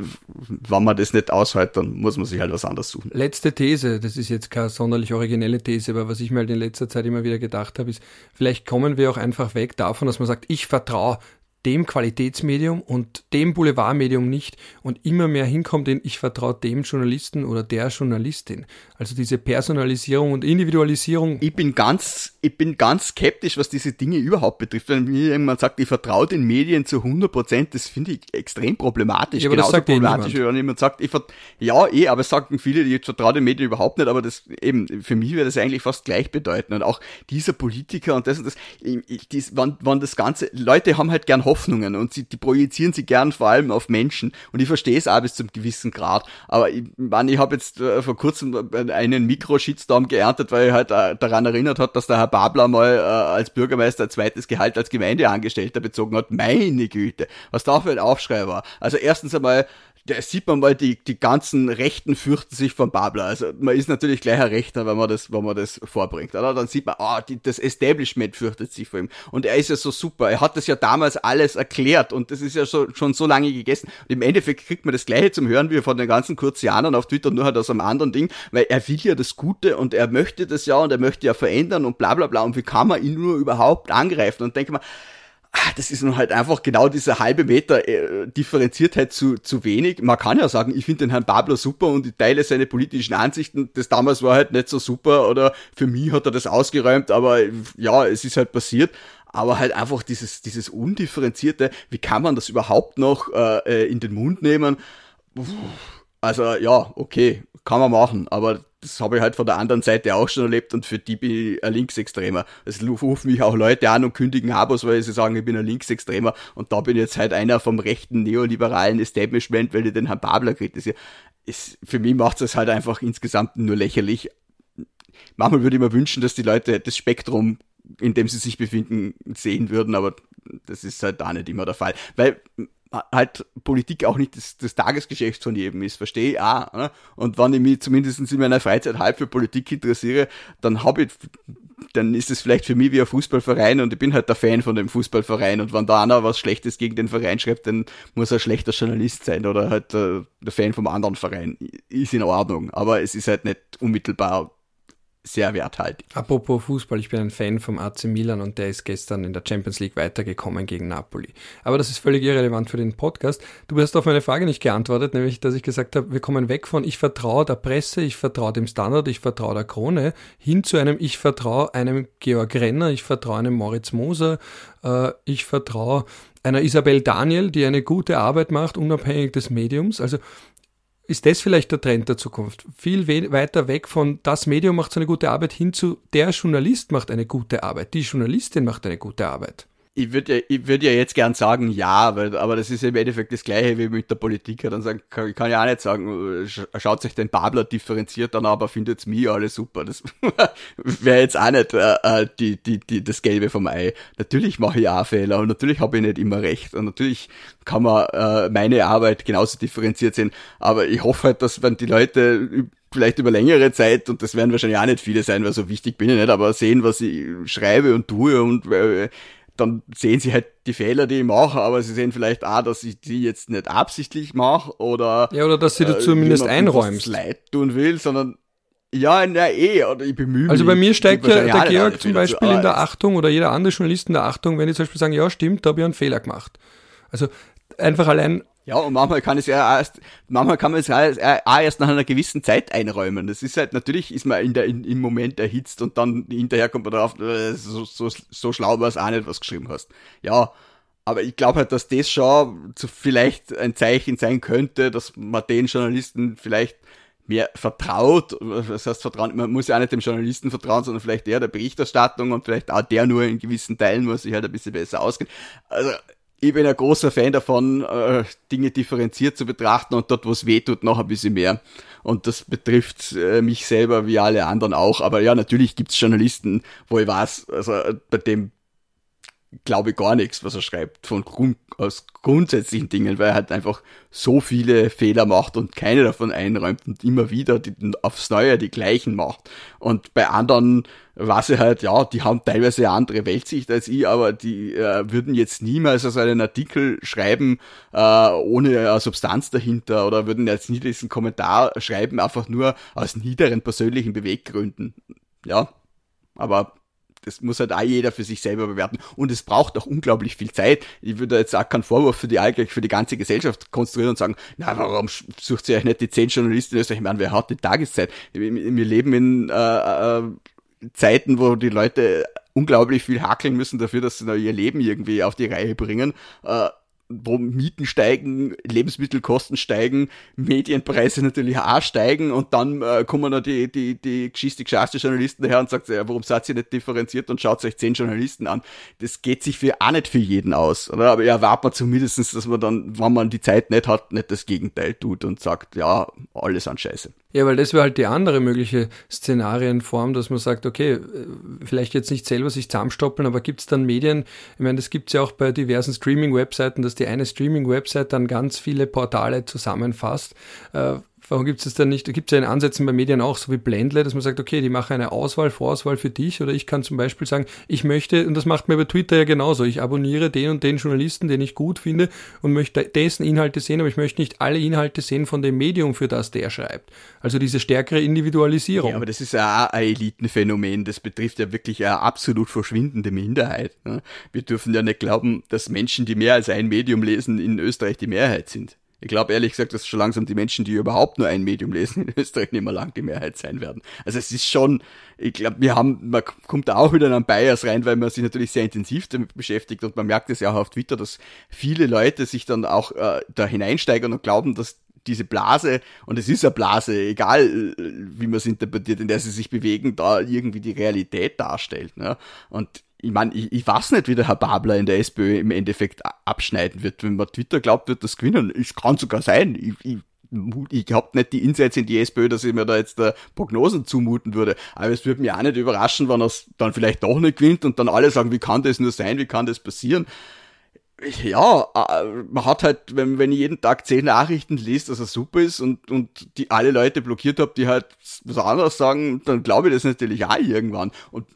wenn man das nicht aushält, dann muss man sich halt was anderes suchen. Letzte These, das ist jetzt keine sonderlich originelle These, aber was ich mir halt in letzter Zeit immer wieder gedacht habe, ist, vielleicht kommen wir auch einfach weg davon, dass man sagt, ich vertraue dem Qualitätsmedium und dem Boulevardmedium nicht und immer mehr hinkommt in ich vertraue dem Journalisten oder der Journalistin. Also diese Personalisierung und Individualisierung. Ich bin ganz, ich bin ganz skeptisch, was diese Dinge überhaupt betrifft. Wenn mir jemand sagt, ich vertraue den Medien zu 100 Prozent, das finde ich extrem problematisch. Ja, aber Genauso das sagt eh problematisch, wenn jemand sagt, ich ja, eh, aber es sagen viele, ich vertraue den Medien überhaupt nicht, aber das eben, für mich wäre das eigentlich fast gleichbedeutend. Und auch dieser Politiker und das und das, dies, wann, wann das Ganze, Leute haben halt gern Hoffnungen und sie, die projizieren sie gern vor allem auf Menschen. Und ich verstehe es auch bis zum gewissen Grad. Aber ich meine, ich habe jetzt äh, vor kurzem einen Mikro-Shitstorm geerntet, weil er halt äh, daran erinnert hat, dass der Herr Babler mal äh, als Bürgermeister zweites Gehalt als Gemeindeangestellter bezogen hat. Meine Güte, was da für ein Aufschrei war. Also erstens einmal da sieht man mal, die, die ganzen Rechten fürchten sich von Babler. Also man ist natürlich gleich ein Rechter, wenn man das, wenn man das vorbringt. Oder? Dann sieht man, ah, die, das Establishment fürchtet sich vor ihm. Und er ist ja so super. Er hat das ja damals alles erklärt und das ist ja so, schon so lange gegessen. Und im Endeffekt kriegt man das gleiche zum Hören wie von den ganzen Kurzianern auf Twitter, nur halt aus einem anderen Ding, weil er will ja das Gute und er möchte das ja und er möchte ja verändern und bla bla bla. Und wie kann man ihn nur überhaupt angreifen? Und denke mal, das ist nun halt einfach genau dieser halbe Meter äh, Differenziertheit zu, zu wenig. Man kann ja sagen, ich finde den Herrn Babler super und ich teile seine politischen Ansichten. Das damals war halt nicht so super oder für mich hat er das ausgeräumt, aber ja, es ist halt passiert. Aber halt einfach dieses, dieses undifferenzierte, wie kann man das überhaupt noch äh, in den Mund nehmen? Also ja, okay, kann man machen, aber das habe ich halt von der anderen Seite auch schon erlebt und für die bin ich ein Linksextremer. Es rufen mich auch Leute an und kündigen Abos, weil sie sagen, ich bin ein Linksextremer und da bin ich jetzt halt einer vom rechten neoliberalen Establishment, weil ich den Herrn Babler kritisiere. Ist, für mich macht es halt einfach insgesamt nur lächerlich. Manchmal würde ich mir wünschen, dass die Leute das Spektrum, in dem sie sich befinden, sehen würden, aber das ist halt da nicht immer der Fall. Weil halt Politik auch nicht das, das Tagesgeschäft von jedem ist, verstehe ich auch. Ne? Und wenn ich mich zumindest in meiner Freizeit halb für Politik interessiere, dann habe ich, dann ist es vielleicht für mich wie ein Fußballverein und ich bin halt der Fan von dem Fußballverein und wenn da einer was Schlechtes gegen den Verein schreibt, dann muss er ein schlechter Journalist sein oder halt äh, der Fan vom anderen Verein. Ist in Ordnung, aber es ist halt nicht unmittelbar sehr werthaltig. Apropos Fußball, ich bin ein Fan vom AC Milan und der ist gestern in der Champions League weitergekommen gegen Napoli. Aber das ist völlig irrelevant für den Podcast. Du hast auf meine Frage nicht geantwortet, nämlich, dass ich gesagt habe, wir kommen weg von ich vertraue der Presse, ich vertraue dem Standard, ich vertraue der Krone, hin zu einem ich vertraue einem Georg Renner, ich vertraue einem Moritz Moser, äh, ich vertraue einer Isabel Daniel, die eine gute Arbeit macht, unabhängig des Mediums. Also ist das vielleicht der Trend der Zukunft? Viel weiter weg von das Medium macht so eine gute Arbeit hin zu der Journalist macht eine gute Arbeit, die Journalistin macht eine gute Arbeit ich würde ja, ich würd ja jetzt gern sagen, ja, weil, aber das ist im Endeffekt das Gleiche wie mit der Politik. Dann sagen, kann, ich kann ja auch nicht sagen, schaut sich den Babler differenziert an, aber findet's mich alles super. Das wäre jetzt auch nicht äh, äh, die, die, die, das Gelbe vom Ei. Natürlich mache ich auch Fehler und natürlich habe ich nicht immer recht und natürlich kann man äh, meine Arbeit genauso differenziert sehen. Aber ich hoffe halt, dass wenn die Leute vielleicht über längere Zeit, und das werden wahrscheinlich auch nicht viele sein, weil so wichtig bin ich nicht, aber sehen, was ich schreibe und tue und äh, dann sehen sie halt die Fehler, die ich mache, aber sie sehen vielleicht auch, dass ich die jetzt nicht absichtlich mache oder ja oder dass sie äh, zumindest einräumst. Leid tun will, sondern ja, na eh, oder ich bemühe mich. Also bei mir steigt ja der Georg zum Beispiel in der Achtung oder jeder andere Journalist in der Achtung, wenn die zum Beispiel sagen, ja stimmt, da habe ich einen Fehler gemacht. Also einfach allein ja, und manchmal kann es ja erst, manchmal kann man es ja erst nach einer gewissen Zeit einräumen. Das ist halt, natürlich ist man in der, in, im Moment erhitzt und dann hinterher kommt man drauf, äh, so, so, so schlau war es auch nicht, was geschrieben hast. Ja, aber ich glaube halt, dass das schon zu vielleicht ein Zeichen sein könnte, dass man den Journalisten vielleicht mehr vertraut. Was heißt vertrauen? Man muss ja auch nicht dem Journalisten vertrauen, sondern vielleicht eher der Berichterstattung und vielleicht auch der nur in gewissen Teilen muss sich halt ein bisschen besser auskennen. Also ich bin ein großer Fan davon, äh, Dinge differenziert zu betrachten und dort, wo es weh tut, noch ein bisschen mehr. Und das betrifft äh, mich selber wie alle anderen auch. Aber ja, natürlich gibt's Journalisten, wo ich weiß, also bei dem glaube gar nichts, was er schreibt, von Grund, aus grundsätzlichen Dingen, weil er halt einfach so viele Fehler macht und keine davon einräumt und immer wieder die, aufs Neue die gleichen macht. Und bei anderen weiß er halt, ja, die haben teilweise eine andere Weltsicht als ich, aber die äh, würden jetzt niemals also einen Artikel schreiben äh, ohne eine Substanz dahinter oder würden jetzt nie diesen Kommentar schreiben, einfach nur aus niederen persönlichen Beweggründen. Ja, aber das muss halt auch jeder für sich selber bewerten. Und es braucht auch unglaublich viel Zeit. Ich würde jetzt auch keinen Vorwurf für die allgleich für die ganze Gesellschaft konstruieren und sagen, na, warum sucht ihr euch nicht die zehn Journalisten in Österreich? Ich meine, wer hat die Tageszeit? Wir leben in äh, äh, Zeiten, wo die Leute unglaublich viel hackeln müssen dafür, dass sie da ihr Leben irgendwie auf die Reihe bringen. Äh, wo Mieten steigen, Lebensmittelkosten steigen, Medienpreise natürlich auch steigen und dann äh, kommen da die, die, die geschichte geschasste Journalisten daher und sagt, ja, warum seid ihr nicht differenziert und schaut euch zehn Journalisten an. Das geht sich für auch nicht für jeden aus, oder? Aber erwartet man zumindestens, dass man dann, wenn man die Zeit nicht hat, nicht das Gegenteil tut und sagt, ja, alles an Scheiße. Ja, weil das wäre halt die andere mögliche Szenarienform, dass man sagt, okay, äh, vielleicht jetzt nicht selber sich zusammenstoppeln, aber gibt es dann Medien, ich meine, das gibt es ja auch bei diversen Streaming-Webseiten, dass die eine Streaming-Website dann ganz viele Portale zusammenfasst. Äh, Warum gibt es dann nicht, da gibt es ja in Ansätzen bei Medien auch, so wie Blendle, dass man sagt, okay, die machen eine Auswahl, Vorauswahl für dich oder ich kann zum Beispiel sagen, ich möchte, und das macht mir bei Twitter ja genauso, ich abonniere den und den Journalisten, den ich gut finde und möchte dessen Inhalte sehen, aber ich möchte nicht alle Inhalte sehen von dem Medium, für das der schreibt. Also diese stärkere Individualisierung. Ja, aber das ist ja auch ein Elitenphänomen, das betrifft ja wirklich eine absolut verschwindende Minderheit. Ne? Wir dürfen ja nicht glauben, dass Menschen, die mehr als ein Medium lesen, in Österreich die Mehrheit sind. Ich glaube ehrlich gesagt, dass schon langsam die Menschen, die überhaupt nur ein Medium lesen, in Österreich nicht mehr lang die Mehrheit sein werden. Also es ist schon, ich glaube, wir haben, man kommt da auch wieder in einen Bias rein, weil man sich natürlich sehr intensiv damit beschäftigt und man merkt es ja auch auf Twitter, dass viele Leute sich dann auch äh, da hineinsteigern und glauben, dass diese Blase, und es ist eine Blase, egal äh, wie man es interpretiert, in der sie sich bewegen, da irgendwie die Realität darstellt. Ne? Und ich meine, ich, ich weiß nicht, wie der Herr Babler in der SPÖ im Endeffekt abschneiden wird. Wenn man Twitter glaubt, wird das gewinnen. Es kann sogar sein. Ich, ich, ich habe nicht die Insights in die SPÖ, dass ich mir da jetzt äh, Prognosen zumuten würde. Aber es würde mich auch nicht überraschen, wenn er es dann vielleicht doch nicht gewinnt und dann alle sagen, wie kann das nur sein, wie kann das passieren? Ja, man hat halt, wenn, wenn ich jeden Tag zehn Nachrichten liest, dass er super ist und, und die alle Leute blockiert habe, die halt was anderes sagen, dann glaube ich das natürlich auch irgendwann. Und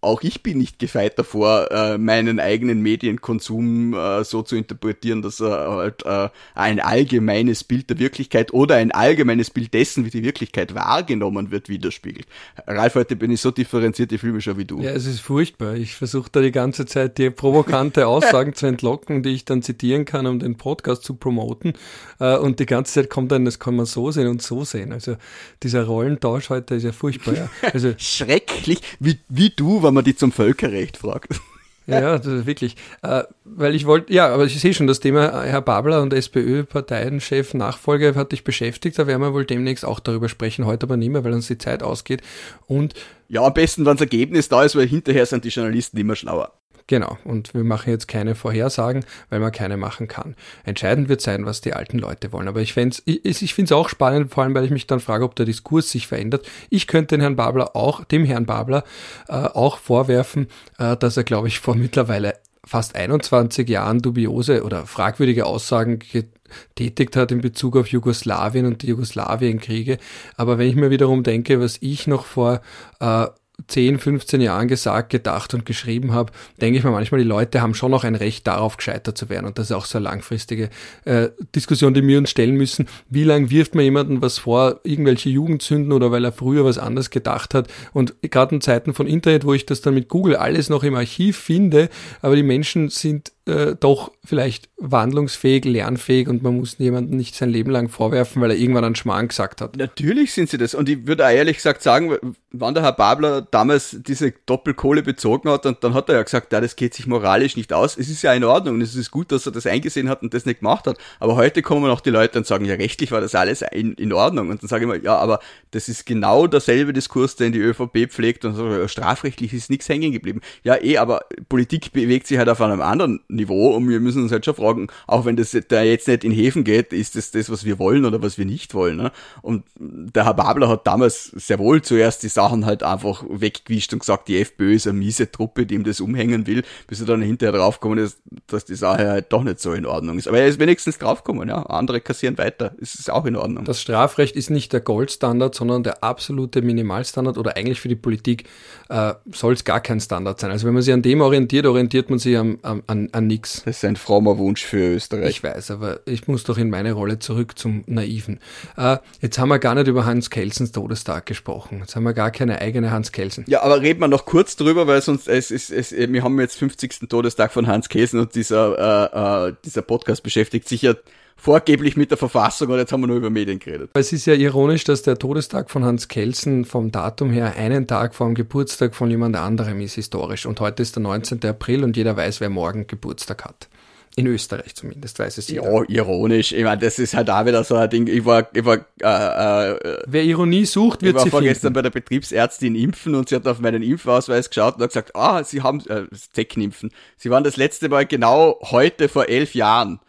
auch ich bin nicht gefeit davor, äh, meinen eigenen Medienkonsum äh, so zu interpretieren, dass er halt äh, ein allgemeines Bild der Wirklichkeit oder ein allgemeines Bild dessen, wie die Wirklichkeit wahrgenommen wird, widerspiegelt. Ralf, heute bin ich so differenziert, ich fühle mich schon wie du. Ja, es ist furchtbar. Ich versuche da die ganze Zeit die provokante Aussagen zu entlocken, die ich dann zitieren kann, um den Podcast zu promoten. Äh, und die ganze Zeit kommt dann, das kann man so sehen und so sehen. Also dieser Rollentausch heute ist ja furchtbar. Ja. Also, Schrecklich, wie, wie du, wenn man die zum Völkerrecht fragt. Ja, ja, das ist wirklich. Äh, weil ich wollte, ja, aber ich sehe schon, das Thema Herr Babler und SPÖ-Parteienchef Nachfolge hat dich beschäftigt. Da werden wir wohl demnächst auch darüber sprechen, heute aber nicht mehr, weil uns die Zeit ausgeht. Und ja, am besten, wenn das Ergebnis da ist, weil hinterher sind die Journalisten immer schlauer. Genau, und wir machen jetzt keine Vorhersagen, weil man keine machen kann. Entscheidend wird sein, was die alten Leute wollen. Aber ich, ich, ich finde es auch spannend, vor allem, weil ich mich dann frage, ob der Diskurs sich verändert. Ich könnte den Herrn Babler auch, dem Herrn Babler äh, auch vorwerfen, äh, dass er, glaube ich, vor mittlerweile fast 21 Jahren dubiose oder fragwürdige Aussagen getätigt hat in Bezug auf Jugoslawien und die Jugoslawienkriege. Aber wenn ich mir wiederum denke, was ich noch vor äh, 10, 15 Jahren gesagt, gedacht und geschrieben habe, denke ich mir manchmal, die Leute haben schon noch ein Recht darauf, gescheitert zu werden. Und das ist auch so eine langfristige äh, Diskussion, die wir uns stellen müssen. Wie lange wirft man jemandem was vor, irgendwelche Jugendsünden oder weil er früher was anderes gedacht hat? Und gerade in Zeiten von Internet, wo ich das dann mit Google alles noch im Archiv finde, aber die Menschen sind äh, doch vielleicht wandlungsfähig, lernfähig und man muss jemanden nicht sein Leben lang vorwerfen, weil er irgendwann einen Schmarrn gesagt hat. Natürlich sind sie das. Und ich würde auch ehrlich gesagt sagen, wann der Herr Babler damals diese Doppelkohle bezogen hat, und dann hat er ja gesagt, ja, das geht sich moralisch nicht aus. Es ist ja in Ordnung es ist gut, dass er das eingesehen hat und das nicht gemacht hat. Aber heute kommen noch die Leute und sagen, ja, rechtlich war das alles in, in Ordnung. Und dann sage ich mal, ja, aber das ist genau derselbe Diskurs, den die ÖVP pflegt und so, strafrechtlich ist nichts hängen geblieben. Ja, eh, aber Politik bewegt sich halt auf einem anderen Niveau und wir müssen uns halt schon fragen, auch wenn das da jetzt nicht in Häfen geht, ist das das, was wir wollen oder was wir nicht wollen. Ne? Und der Herr Babler hat damals sehr wohl zuerst die Sachen halt einfach weggewischt und gesagt, die FPÖ ist eine miese Truppe, die ihm das umhängen will, bis er dann hinterher draufgekommen ist, dass die Sache halt doch nicht so in Ordnung ist. Aber er ist wenigstens draufgekommen, ja. Andere kassieren weiter. Es ist auch in Ordnung. Das Strafrecht ist nicht der Goldstandard, sondern der absolute Minimalstandard oder eigentlich für die Politik äh, soll es gar kein Standard sein. Also wenn man sich an dem orientiert, orientiert man sich an, an, an nichts. Das ist ein frommer Wunsch für Österreich. Ich weiß, aber ich muss doch in meine Rolle zurück zum Naiven. Äh, jetzt haben wir gar nicht über Hans Kelsens Todestag gesprochen. Jetzt haben wir gar keine eigene Hans Kelsen. Ja, aber reden wir noch kurz drüber, weil sonst es ist es, wir haben jetzt 50. Todestag von Hans Kelsen und dieser äh, äh, dieser Podcast beschäftigt sich ja vorgeblich mit der Verfassung und jetzt haben wir nur über Medien geredet. Es ist ja ironisch, dass der Todestag von Hans Kelsen vom Datum her einen Tag vor dem Geburtstag von jemand anderem ist historisch und heute ist der 19. April und jeder weiß, wer morgen Geburtstag hat. In Österreich zumindest, weiß es jeder. Ja, ironisch. Ich meine, das ist halt auch wieder so ein Ding. Ich war, ich war, äh, äh, Wer Ironie sucht, wird sie Ich war vorgestern bei der Betriebsärztin impfen und sie hat auf meinen Impfausweis geschaut und hat gesagt, ah, sie haben, äh, Zeckenimpfen. Sie waren das letzte Mal genau heute vor elf Jahren.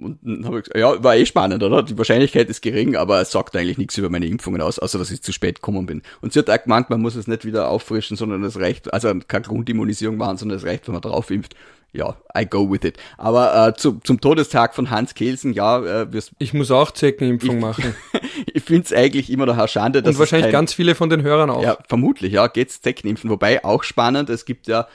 Und dann habe ich gesagt, ja, war eh spannend, oder? Die Wahrscheinlichkeit ist gering, aber es sagt eigentlich nichts über meine Impfungen aus, außer dass ich zu spät gekommen bin. Und sie hat auch gemeint, man muss es nicht wieder auffrischen, sondern es reicht, also keine Grundimmunisierung machen, sondern es reicht, wenn man drauf impft. Ja, I go with it. Aber äh, zu, zum Todestag von Hans Kelsen, ja, äh, ich muss auch Zeckenimpfung machen. ich finde es eigentlich immer noch eine Schande. Dass Und wahrscheinlich kein, ganz viele von den Hörern auch. Ja, vermutlich, ja, geht's Zeckenimpfen. Wobei auch spannend, es gibt ja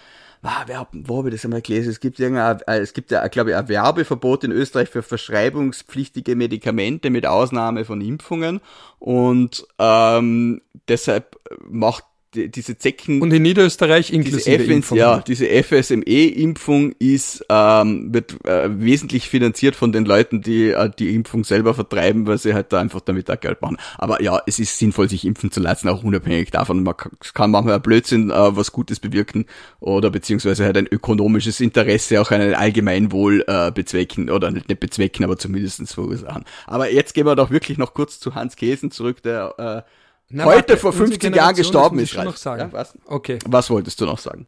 ah, wer, wo habe ich das einmal gelesen? Es gibt irgendein, äh, es gibt ja, glaube ich, ein Werbeverbot in Österreich für verschreibungspflichtige Medikamente mit Ausnahme von Impfungen und ähm, deshalb macht diese Zecken. Und in Niederösterreich inklusive diese FNs, Ja, diese FSME-Impfung ist, ähm, wird äh, wesentlich finanziert von den Leuten, die äh, die Impfung selber vertreiben, weil sie halt da einfach damit auch Geld machen. Aber ja, es ist sinnvoll, sich impfen zu lassen, auch unabhängig davon. Man kann manchmal ein Blödsinn äh, was Gutes bewirken oder beziehungsweise halt ein ökonomisches Interesse, auch ein Allgemeinwohl äh, bezwecken oder nicht, nicht bezwecken, aber zumindestens verursachen. Aber jetzt gehen wir doch wirklich noch kurz zu Hans Kesen zurück, der äh, na, heute warte, vor 15 Jahren gestorben ist. Noch sagen. Ja, was? Okay. was wolltest du noch sagen?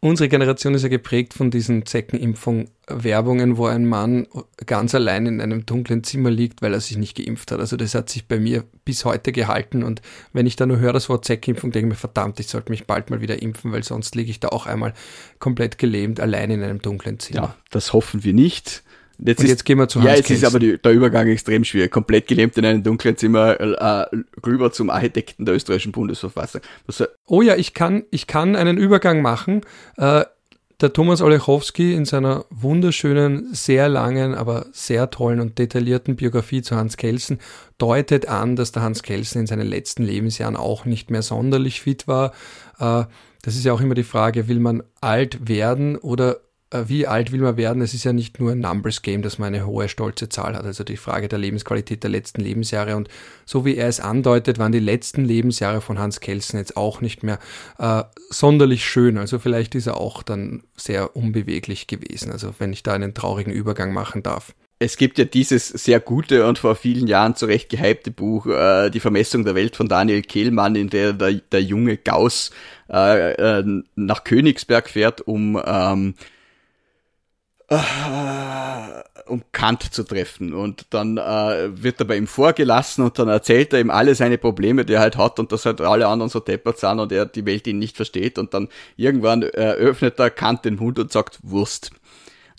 Unsere Generation ist ja geprägt von diesen Zeckenimpfung-Werbungen, wo ein Mann ganz allein in einem dunklen Zimmer liegt, weil er sich nicht geimpft hat. Also das hat sich bei mir bis heute gehalten und wenn ich da nur höre das Wort Zeckenimpfung, denke ich mir, verdammt, ich sollte mich bald mal wieder impfen, weil sonst liege ich da auch einmal komplett gelähmt allein in einem dunklen Zimmer. Ja, das hoffen wir nicht. Jetzt, ist, jetzt gehen wir zu Hans Ja, jetzt ist aber die, der Übergang extrem schwierig. Komplett gelähmt in einem dunklen Zimmer äh, rüber zum Architekten der österreichischen Bundesverfassung. Was, oh ja, ich kann, ich kann einen Übergang machen. Äh, der Thomas Olechowski in seiner wunderschönen, sehr langen, aber sehr tollen und detaillierten Biografie zu Hans Kelsen deutet an, dass der Hans Kelsen in seinen letzten Lebensjahren auch nicht mehr sonderlich fit war. Äh, das ist ja auch immer die Frage, will man alt werden oder wie alt will man werden? Es ist ja nicht nur ein Numbers Game, dass man eine hohe, stolze Zahl hat. Also die Frage der Lebensqualität der letzten Lebensjahre. Und so wie er es andeutet, waren die letzten Lebensjahre von Hans Kelsen jetzt auch nicht mehr äh, sonderlich schön. Also vielleicht ist er auch dann sehr unbeweglich gewesen. Also wenn ich da einen traurigen Übergang machen darf. Es gibt ja dieses sehr gute und vor vielen Jahren zu Recht gehypte Buch äh, Die Vermessung der Welt von Daniel Kehlmann, in der der, der junge Gauss äh, äh, nach Königsberg fährt, um ähm, äh, um Kant zu treffen. Und dann äh, wird er bei ihm vorgelassen und dann erzählt er ihm alle seine Probleme, die er halt hat und dass halt alle anderen so deppert sind und er die Welt ihn nicht versteht. Und dann irgendwann äh, öffnet er Kant den Mund und sagt Wurst.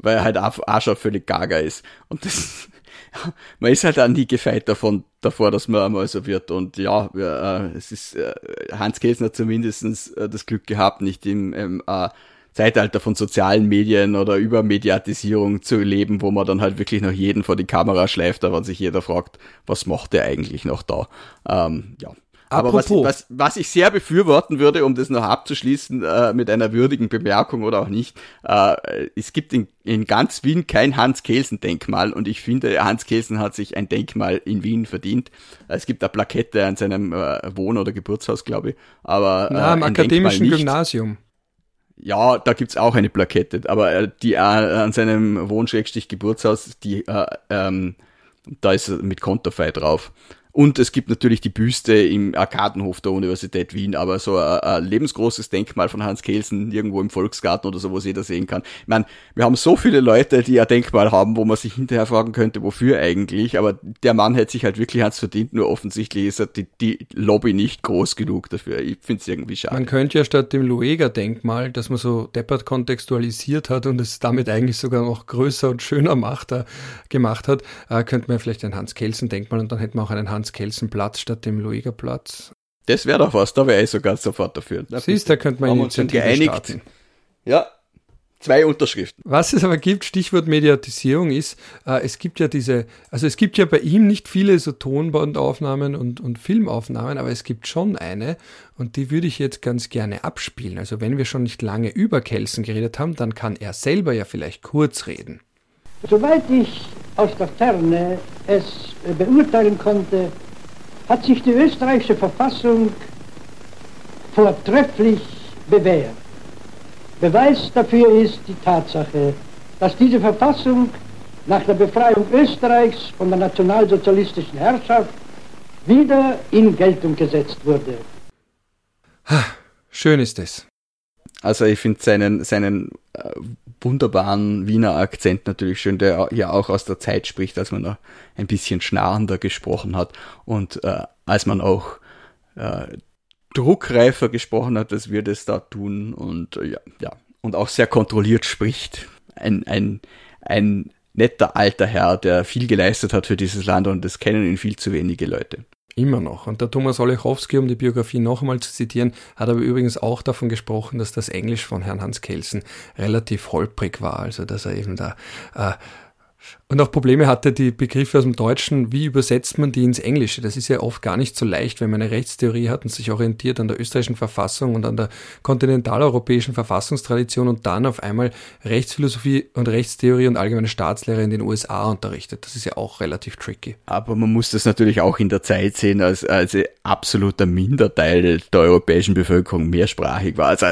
Weil er halt auch, schon völlig gaga ist. Und das, man ist halt auch nie gefeit davon, davor, dass man einmal so wird. Und ja, äh, es ist, äh, Hans Kelsen hat zumindest äh, das Glück gehabt, nicht im, im äh, Zeitalter von sozialen Medien oder Übermediatisierung zu leben, wo man dann halt wirklich noch jeden vor die Kamera schleift, da wenn sich jeder fragt, was macht der eigentlich noch da? Ähm, ja. Aber was, was, was ich sehr befürworten würde, um das noch abzuschließen äh, mit einer würdigen Bemerkung oder auch nicht, äh, es gibt in, in ganz Wien kein Hans-Kelsen-Denkmal und ich finde, Hans Kelsen hat sich ein Denkmal in Wien verdient. Es gibt eine Plakette an seinem äh, Wohn- oder Geburtshaus, glaube ich. Aber, äh, Na, im akademischen Gymnasium. Ja, da gibt's auch eine Plakette, aber äh, die äh, an seinem Wohnschrägstich-Geburtshaus, die, äh, ähm, da ist mit Konterfei drauf. Und es gibt natürlich die Büste im Arkadenhof der Universität Wien, aber so ein, ein lebensgroßes Denkmal von Hans Kelsen irgendwo im Volksgarten oder so, wo jeder sehen kann. Ich meine, wir haben so viele Leute, die ein Denkmal haben, wo man sich hinterher fragen könnte, wofür eigentlich, aber der Mann hätte sich halt wirklich eins verdient, nur offensichtlich ist halt die, die Lobby nicht groß genug dafür. Ich finde es irgendwie schade. Man könnte ja statt dem Lueger-Denkmal, das man so deppert kontextualisiert hat und es damit eigentlich sogar noch größer und schöner macht, äh, gemacht hat, äh, könnte man vielleicht ein Hans-Kelsen-Denkmal und dann hätte man auch einen Hans Hans-Kelsen-Platz statt dem Luiger-Platz. Das wäre doch was, da wäre ich sogar sofort dafür. Na, Siehst, da könnte man Initiative geeinigt. starten. Ja, zwei Unterschriften. Was es aber gibt, Stichwort Mediatisierung ist, äh, es gibt ja diese, also es gibt ja bei ihm nicht viele so Tonbandaufnahmen und, und Filmaufnahmen, aber es gibt schon eine und die würde ich jetzt ganz gerne abspielen. Also wenn wir schon nicht lange über Kelsen geredet haben, dann kann er selber ja vielleicht kurz reden. Soweit ich aus der Ferne es beurteilen konnte, hat sich die österreichische Verfassung vortrefflich bewährt. Beweis dafür ist die Tatsache, dass diese Verfassung nach der Befreiung Österreichs von der nationalsozialistischen Herrschaft wieder in Geltung gesetzt wurde. Schön ist es. Also ich finde seinen, seinen äh, wunderbaren Wiener Akzent natürlich schön, der ja auch aus der Zeit spricht, als man noch ein bisschen schnarrender gesprochen hat und äh, als man auch äh, druckreifer gesprochen hat, als wir das da tun und äh, ja, ja, und auch sehr kontrolliert spricht. Ein, ein, ein netter alter Herr, der viel geleistet hat für dieses Land und das kennen ihn viel zu wenige Leute. Immer noch. Und der Thomas Olechowski, um die Biografie noch einmal zu zitieren, hat aber übrigens auch davon gesprochen, dass das Englisch von Herrn Hans Kelsen relativ holprig war. Also, dass er eben da äh, und auch Probleme hatte, die Begriffe aus dem Deutschen, wie übersetzt man die ins Englische? Das ist ja oft gar nicht so leicht, wenn man eine Rechtstheorie hat und sich orientiert an der österreichischen Verfassung und an der kontinentaleuropäischen Verfassungstradition und dann auf einmal Rechtsphilosophie und Rechtstheorie und allgemeine Staatslehre in den USA unterrichtet. Das ist ja auch relativ tricky. Aber man muss das natürlich auch in der Zeit sehen, als, als absoluter Minderteil der europäischen Bevölkerung mehrsprachig war. Also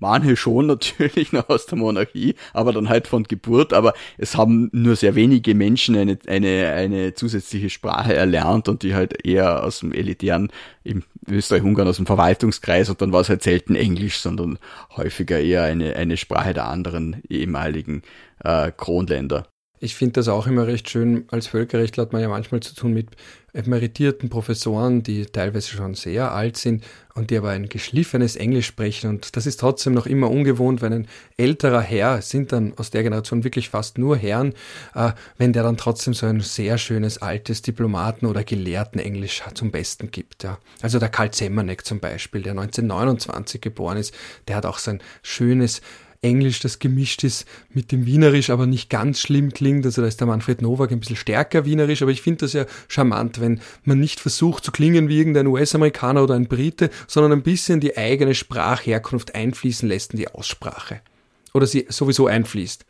Manche schon natürlich noch aus der Monarchie, aber dann halt von Geburt. Aber es haben nur sehr wenige Menschen eine, eine, eine zusätzliche Sprache erlernt und die halt eher aus dem elitären, im Österreich-Ungarn aus dem Verwaltungskreis und dann war es halt selten Englisch, sondern häufiger eher eine, eine Sprache der anderen ehemaligen äh, Kronländer. Ich finde das auch immer recht schön. Als Völkerrechtler hat man ja manchmal zu tun mit emeritierten Professoren, die teilweise schon sehr alt sind und die aber ein geschliffenes Englisch sprechen. Und das ist trotzdem noch immer ungewohnt, wenn ein älterer Herr, sind dann aus der Generation wirklich fast nur Herren, äh, wenn der dann trotzdem so ein sehr schönes altes Diplomaten- oder Gelehrten-Englisch zum Besten gibt. Ja. Also der Karl Zemmerneck zum Beispiel, der 1929 geboren ist, der hat auch sein schönes Englisch, das gemischt ist mit dem Wienerisch, aber nicht ganz schlimm klingt. Also da ist der Manfred Nowak ein bisschen stärker Wienerisch, aber ich finde das ja charmant, wenn man nicht versucht zu klingen wie irgendein US-Amerikaner oder ein Brite, sondern ein bisschen die eigene Sprachherkunft einfließen lässt in die Aussprache. Oder sie sowieso einfließt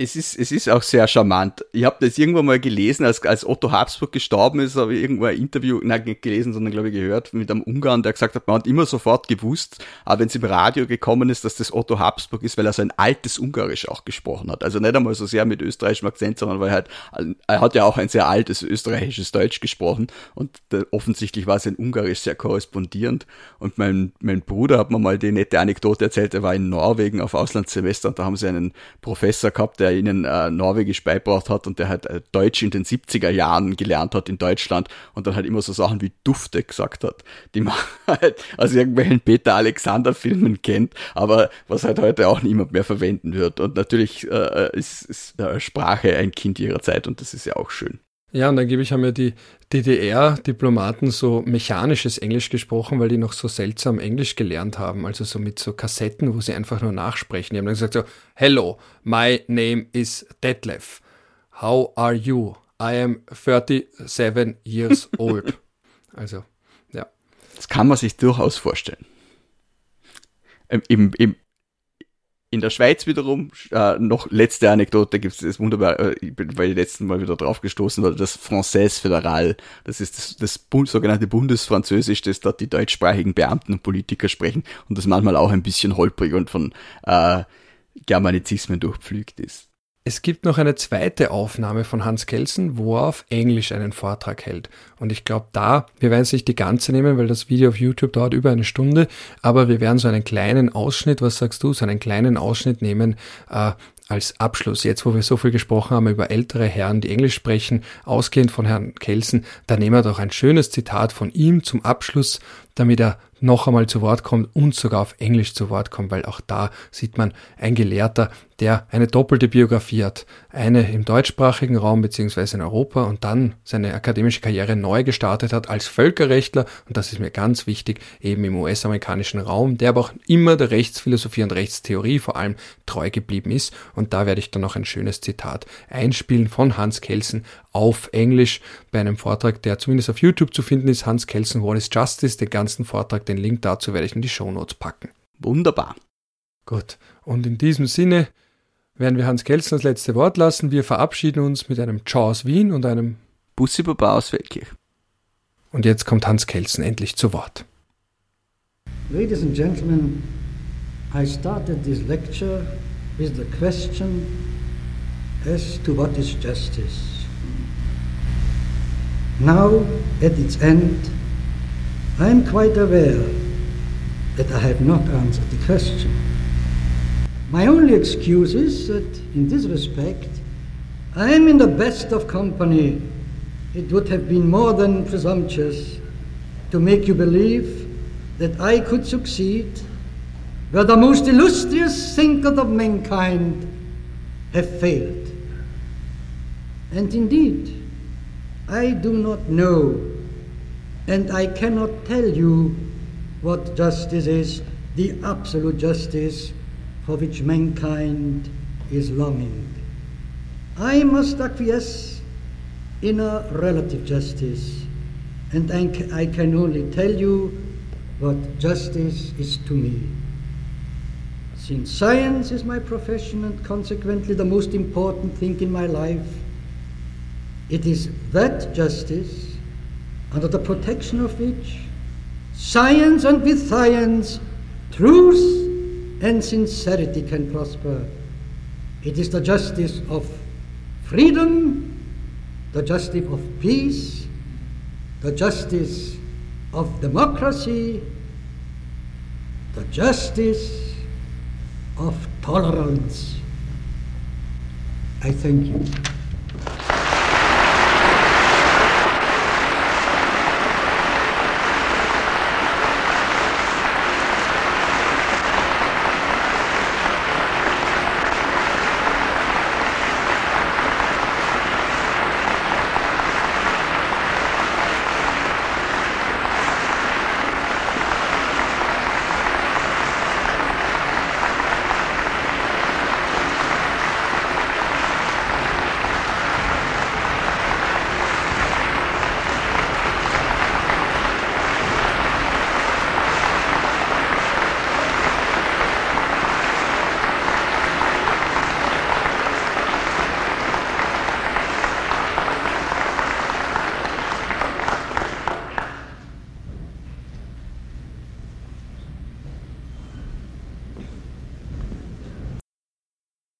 es ist, es ist auch sehr charmant. Ich habe das irgendwann mal gelesen, als, als Otto Habsburg gestorben ist, habe ich irgendwo ein Interview, nein, nicht gelesen, sondern glaube ich gehört, mit einem Ungarn, der gesagt hat, man hat immer sofort gewusst, aber wenn es im Radio gekommen ist, dass das Otto Habsburg ist, weil er so ein altes Ungarisch auch gesprochen hat. Also nicht einmal so sehr mit österreichischem Akzent, sondern weil er halt, er hat ja auch ein sehr altes österreichisches Deutsch gesprochen und offensichtlich war sein Ungarisch sehr korrespondierend. Und mein, mein Bruder hat mir mal die nette Anekdote erzählt, er war in Norwegen auf Auslandssemester und da haben sie einen Professor gehabt, der der ihnen äh, Norwegisch beibracht hat und der halt äh, Deutsch in den 70er Jahren gelernt hat in Deutschland und dann halt immer so Sachen wie Dufte gesagt hat, die man halt aus irgendwelchen Peter Alexander Filmen kennt, aber was halt heute auch niemand mehr verwenden wird. Und natürlich äh, ist, ist äh, Sprache ein Kind ihrer Zeit und das ist ja auch schön. Ja, und angeblich haben ja die DDR-Diplomaten so mechanisches Englisch gesprochen, weil die noch so seltsam Englisch gelernt haben, also so mit so Kassetten, wo sie einfach nur nachsprechen. Die haben dann gesagt so, Hello, my name is Detlef. How are you? I am 37 years old. also, ja. Das kann man sich durchaus vorstellen. Im, im, in der Schweiz wiederum, äh, noch letzte Anekdote, gibt es das wunderbar, äh, ich bin weil ich letzten Mal wieder drauf gestoßen war, das Français Fédéral, das ist das, das Bund, sogenannte Bundesfranzösisch, das dort die deutschsprachigen Beamten und Politiker sprechen und das manchmal auch ein bisschen holprig und von äh, Germanizismen durchpflügt ist. Es gibt noch eine zweite Aufnahme von Hans Kelsen, wo er auf Englisch einen Vortrag hält. Und ich glaube da, wir werden es nicht die ganze nehmen, weil das Video auf YouTube dauert über eine Stunde, aber wir werden so einen kleinen Ausschnitt, was sagst du, so einen kleinen Ausschnitt nehmen, äh, als Abschluss, jetzt wo wir so viel gesprochen haben über ältere Herren, die Englisch sprechen, ausgehend von Herrn Kelsen, da nehmen wir doch ein schönes Zitat von ihm zum Abschluss, damit er noch einmal zu Wort kommt und sogar auf Englisch zu Wort kommt, weil auch da sieht man ein Gelehrter, der eine doppelte Biografie hat. Eine im deutschsprachigen Raum beziehungsweise in Europa und dann seine akademische Karriere neu gestartet hat als Völkerrechtler und das ist mir ganz wichtig, eben im US-amerikanischen Raum, der aber auch immer der Rechtsphilosophie und Rechtstheorie vor allem treu geblieben ist und da werde ich dann noch ein schönes Zitat einspielen von Hans Kelsen auf Englisch bei einem Vortrag, der zumindest auf YouTube zu finden ist, Hans Kelsen, What is Justice, den ganzen Vortrag, den Link dazu werde ich in die Show Notes packen. Wunderbar. Gut, und in diesem Sinne werden wir Hans Kelsen das letzte Wort lassen. Wir verabschieden uns mit einem Ciao aus Wien und einem Bussi Baba aus Feldkirch. Und jetzt kommt Hans Kelsen endlich zu Wort. Ladies and gentlemen, I started this lecture with the question as to what is justice. Now, at its end, I am quite aware that I have not answered the question. My only excuse is that in this respect, I am in the best of company. It would have been more than presumptuous to make you believe that I could succeed where the most illustrious thinkers of mankind have failed. And indeed, I do not know, and I cannot tell you what justice is, the absolute justice for which mankind is longing. I must acquiesce in a relative justice, and I can only tell you what justice is to me. Since science is my profession and consequently the most important thing in my life, it is that justice under the protection of which science and with science truth and sincerity can prosper. It is the justice of freedom, the justice of peace, the justice of democracy, the justice of tolerance. I thank you.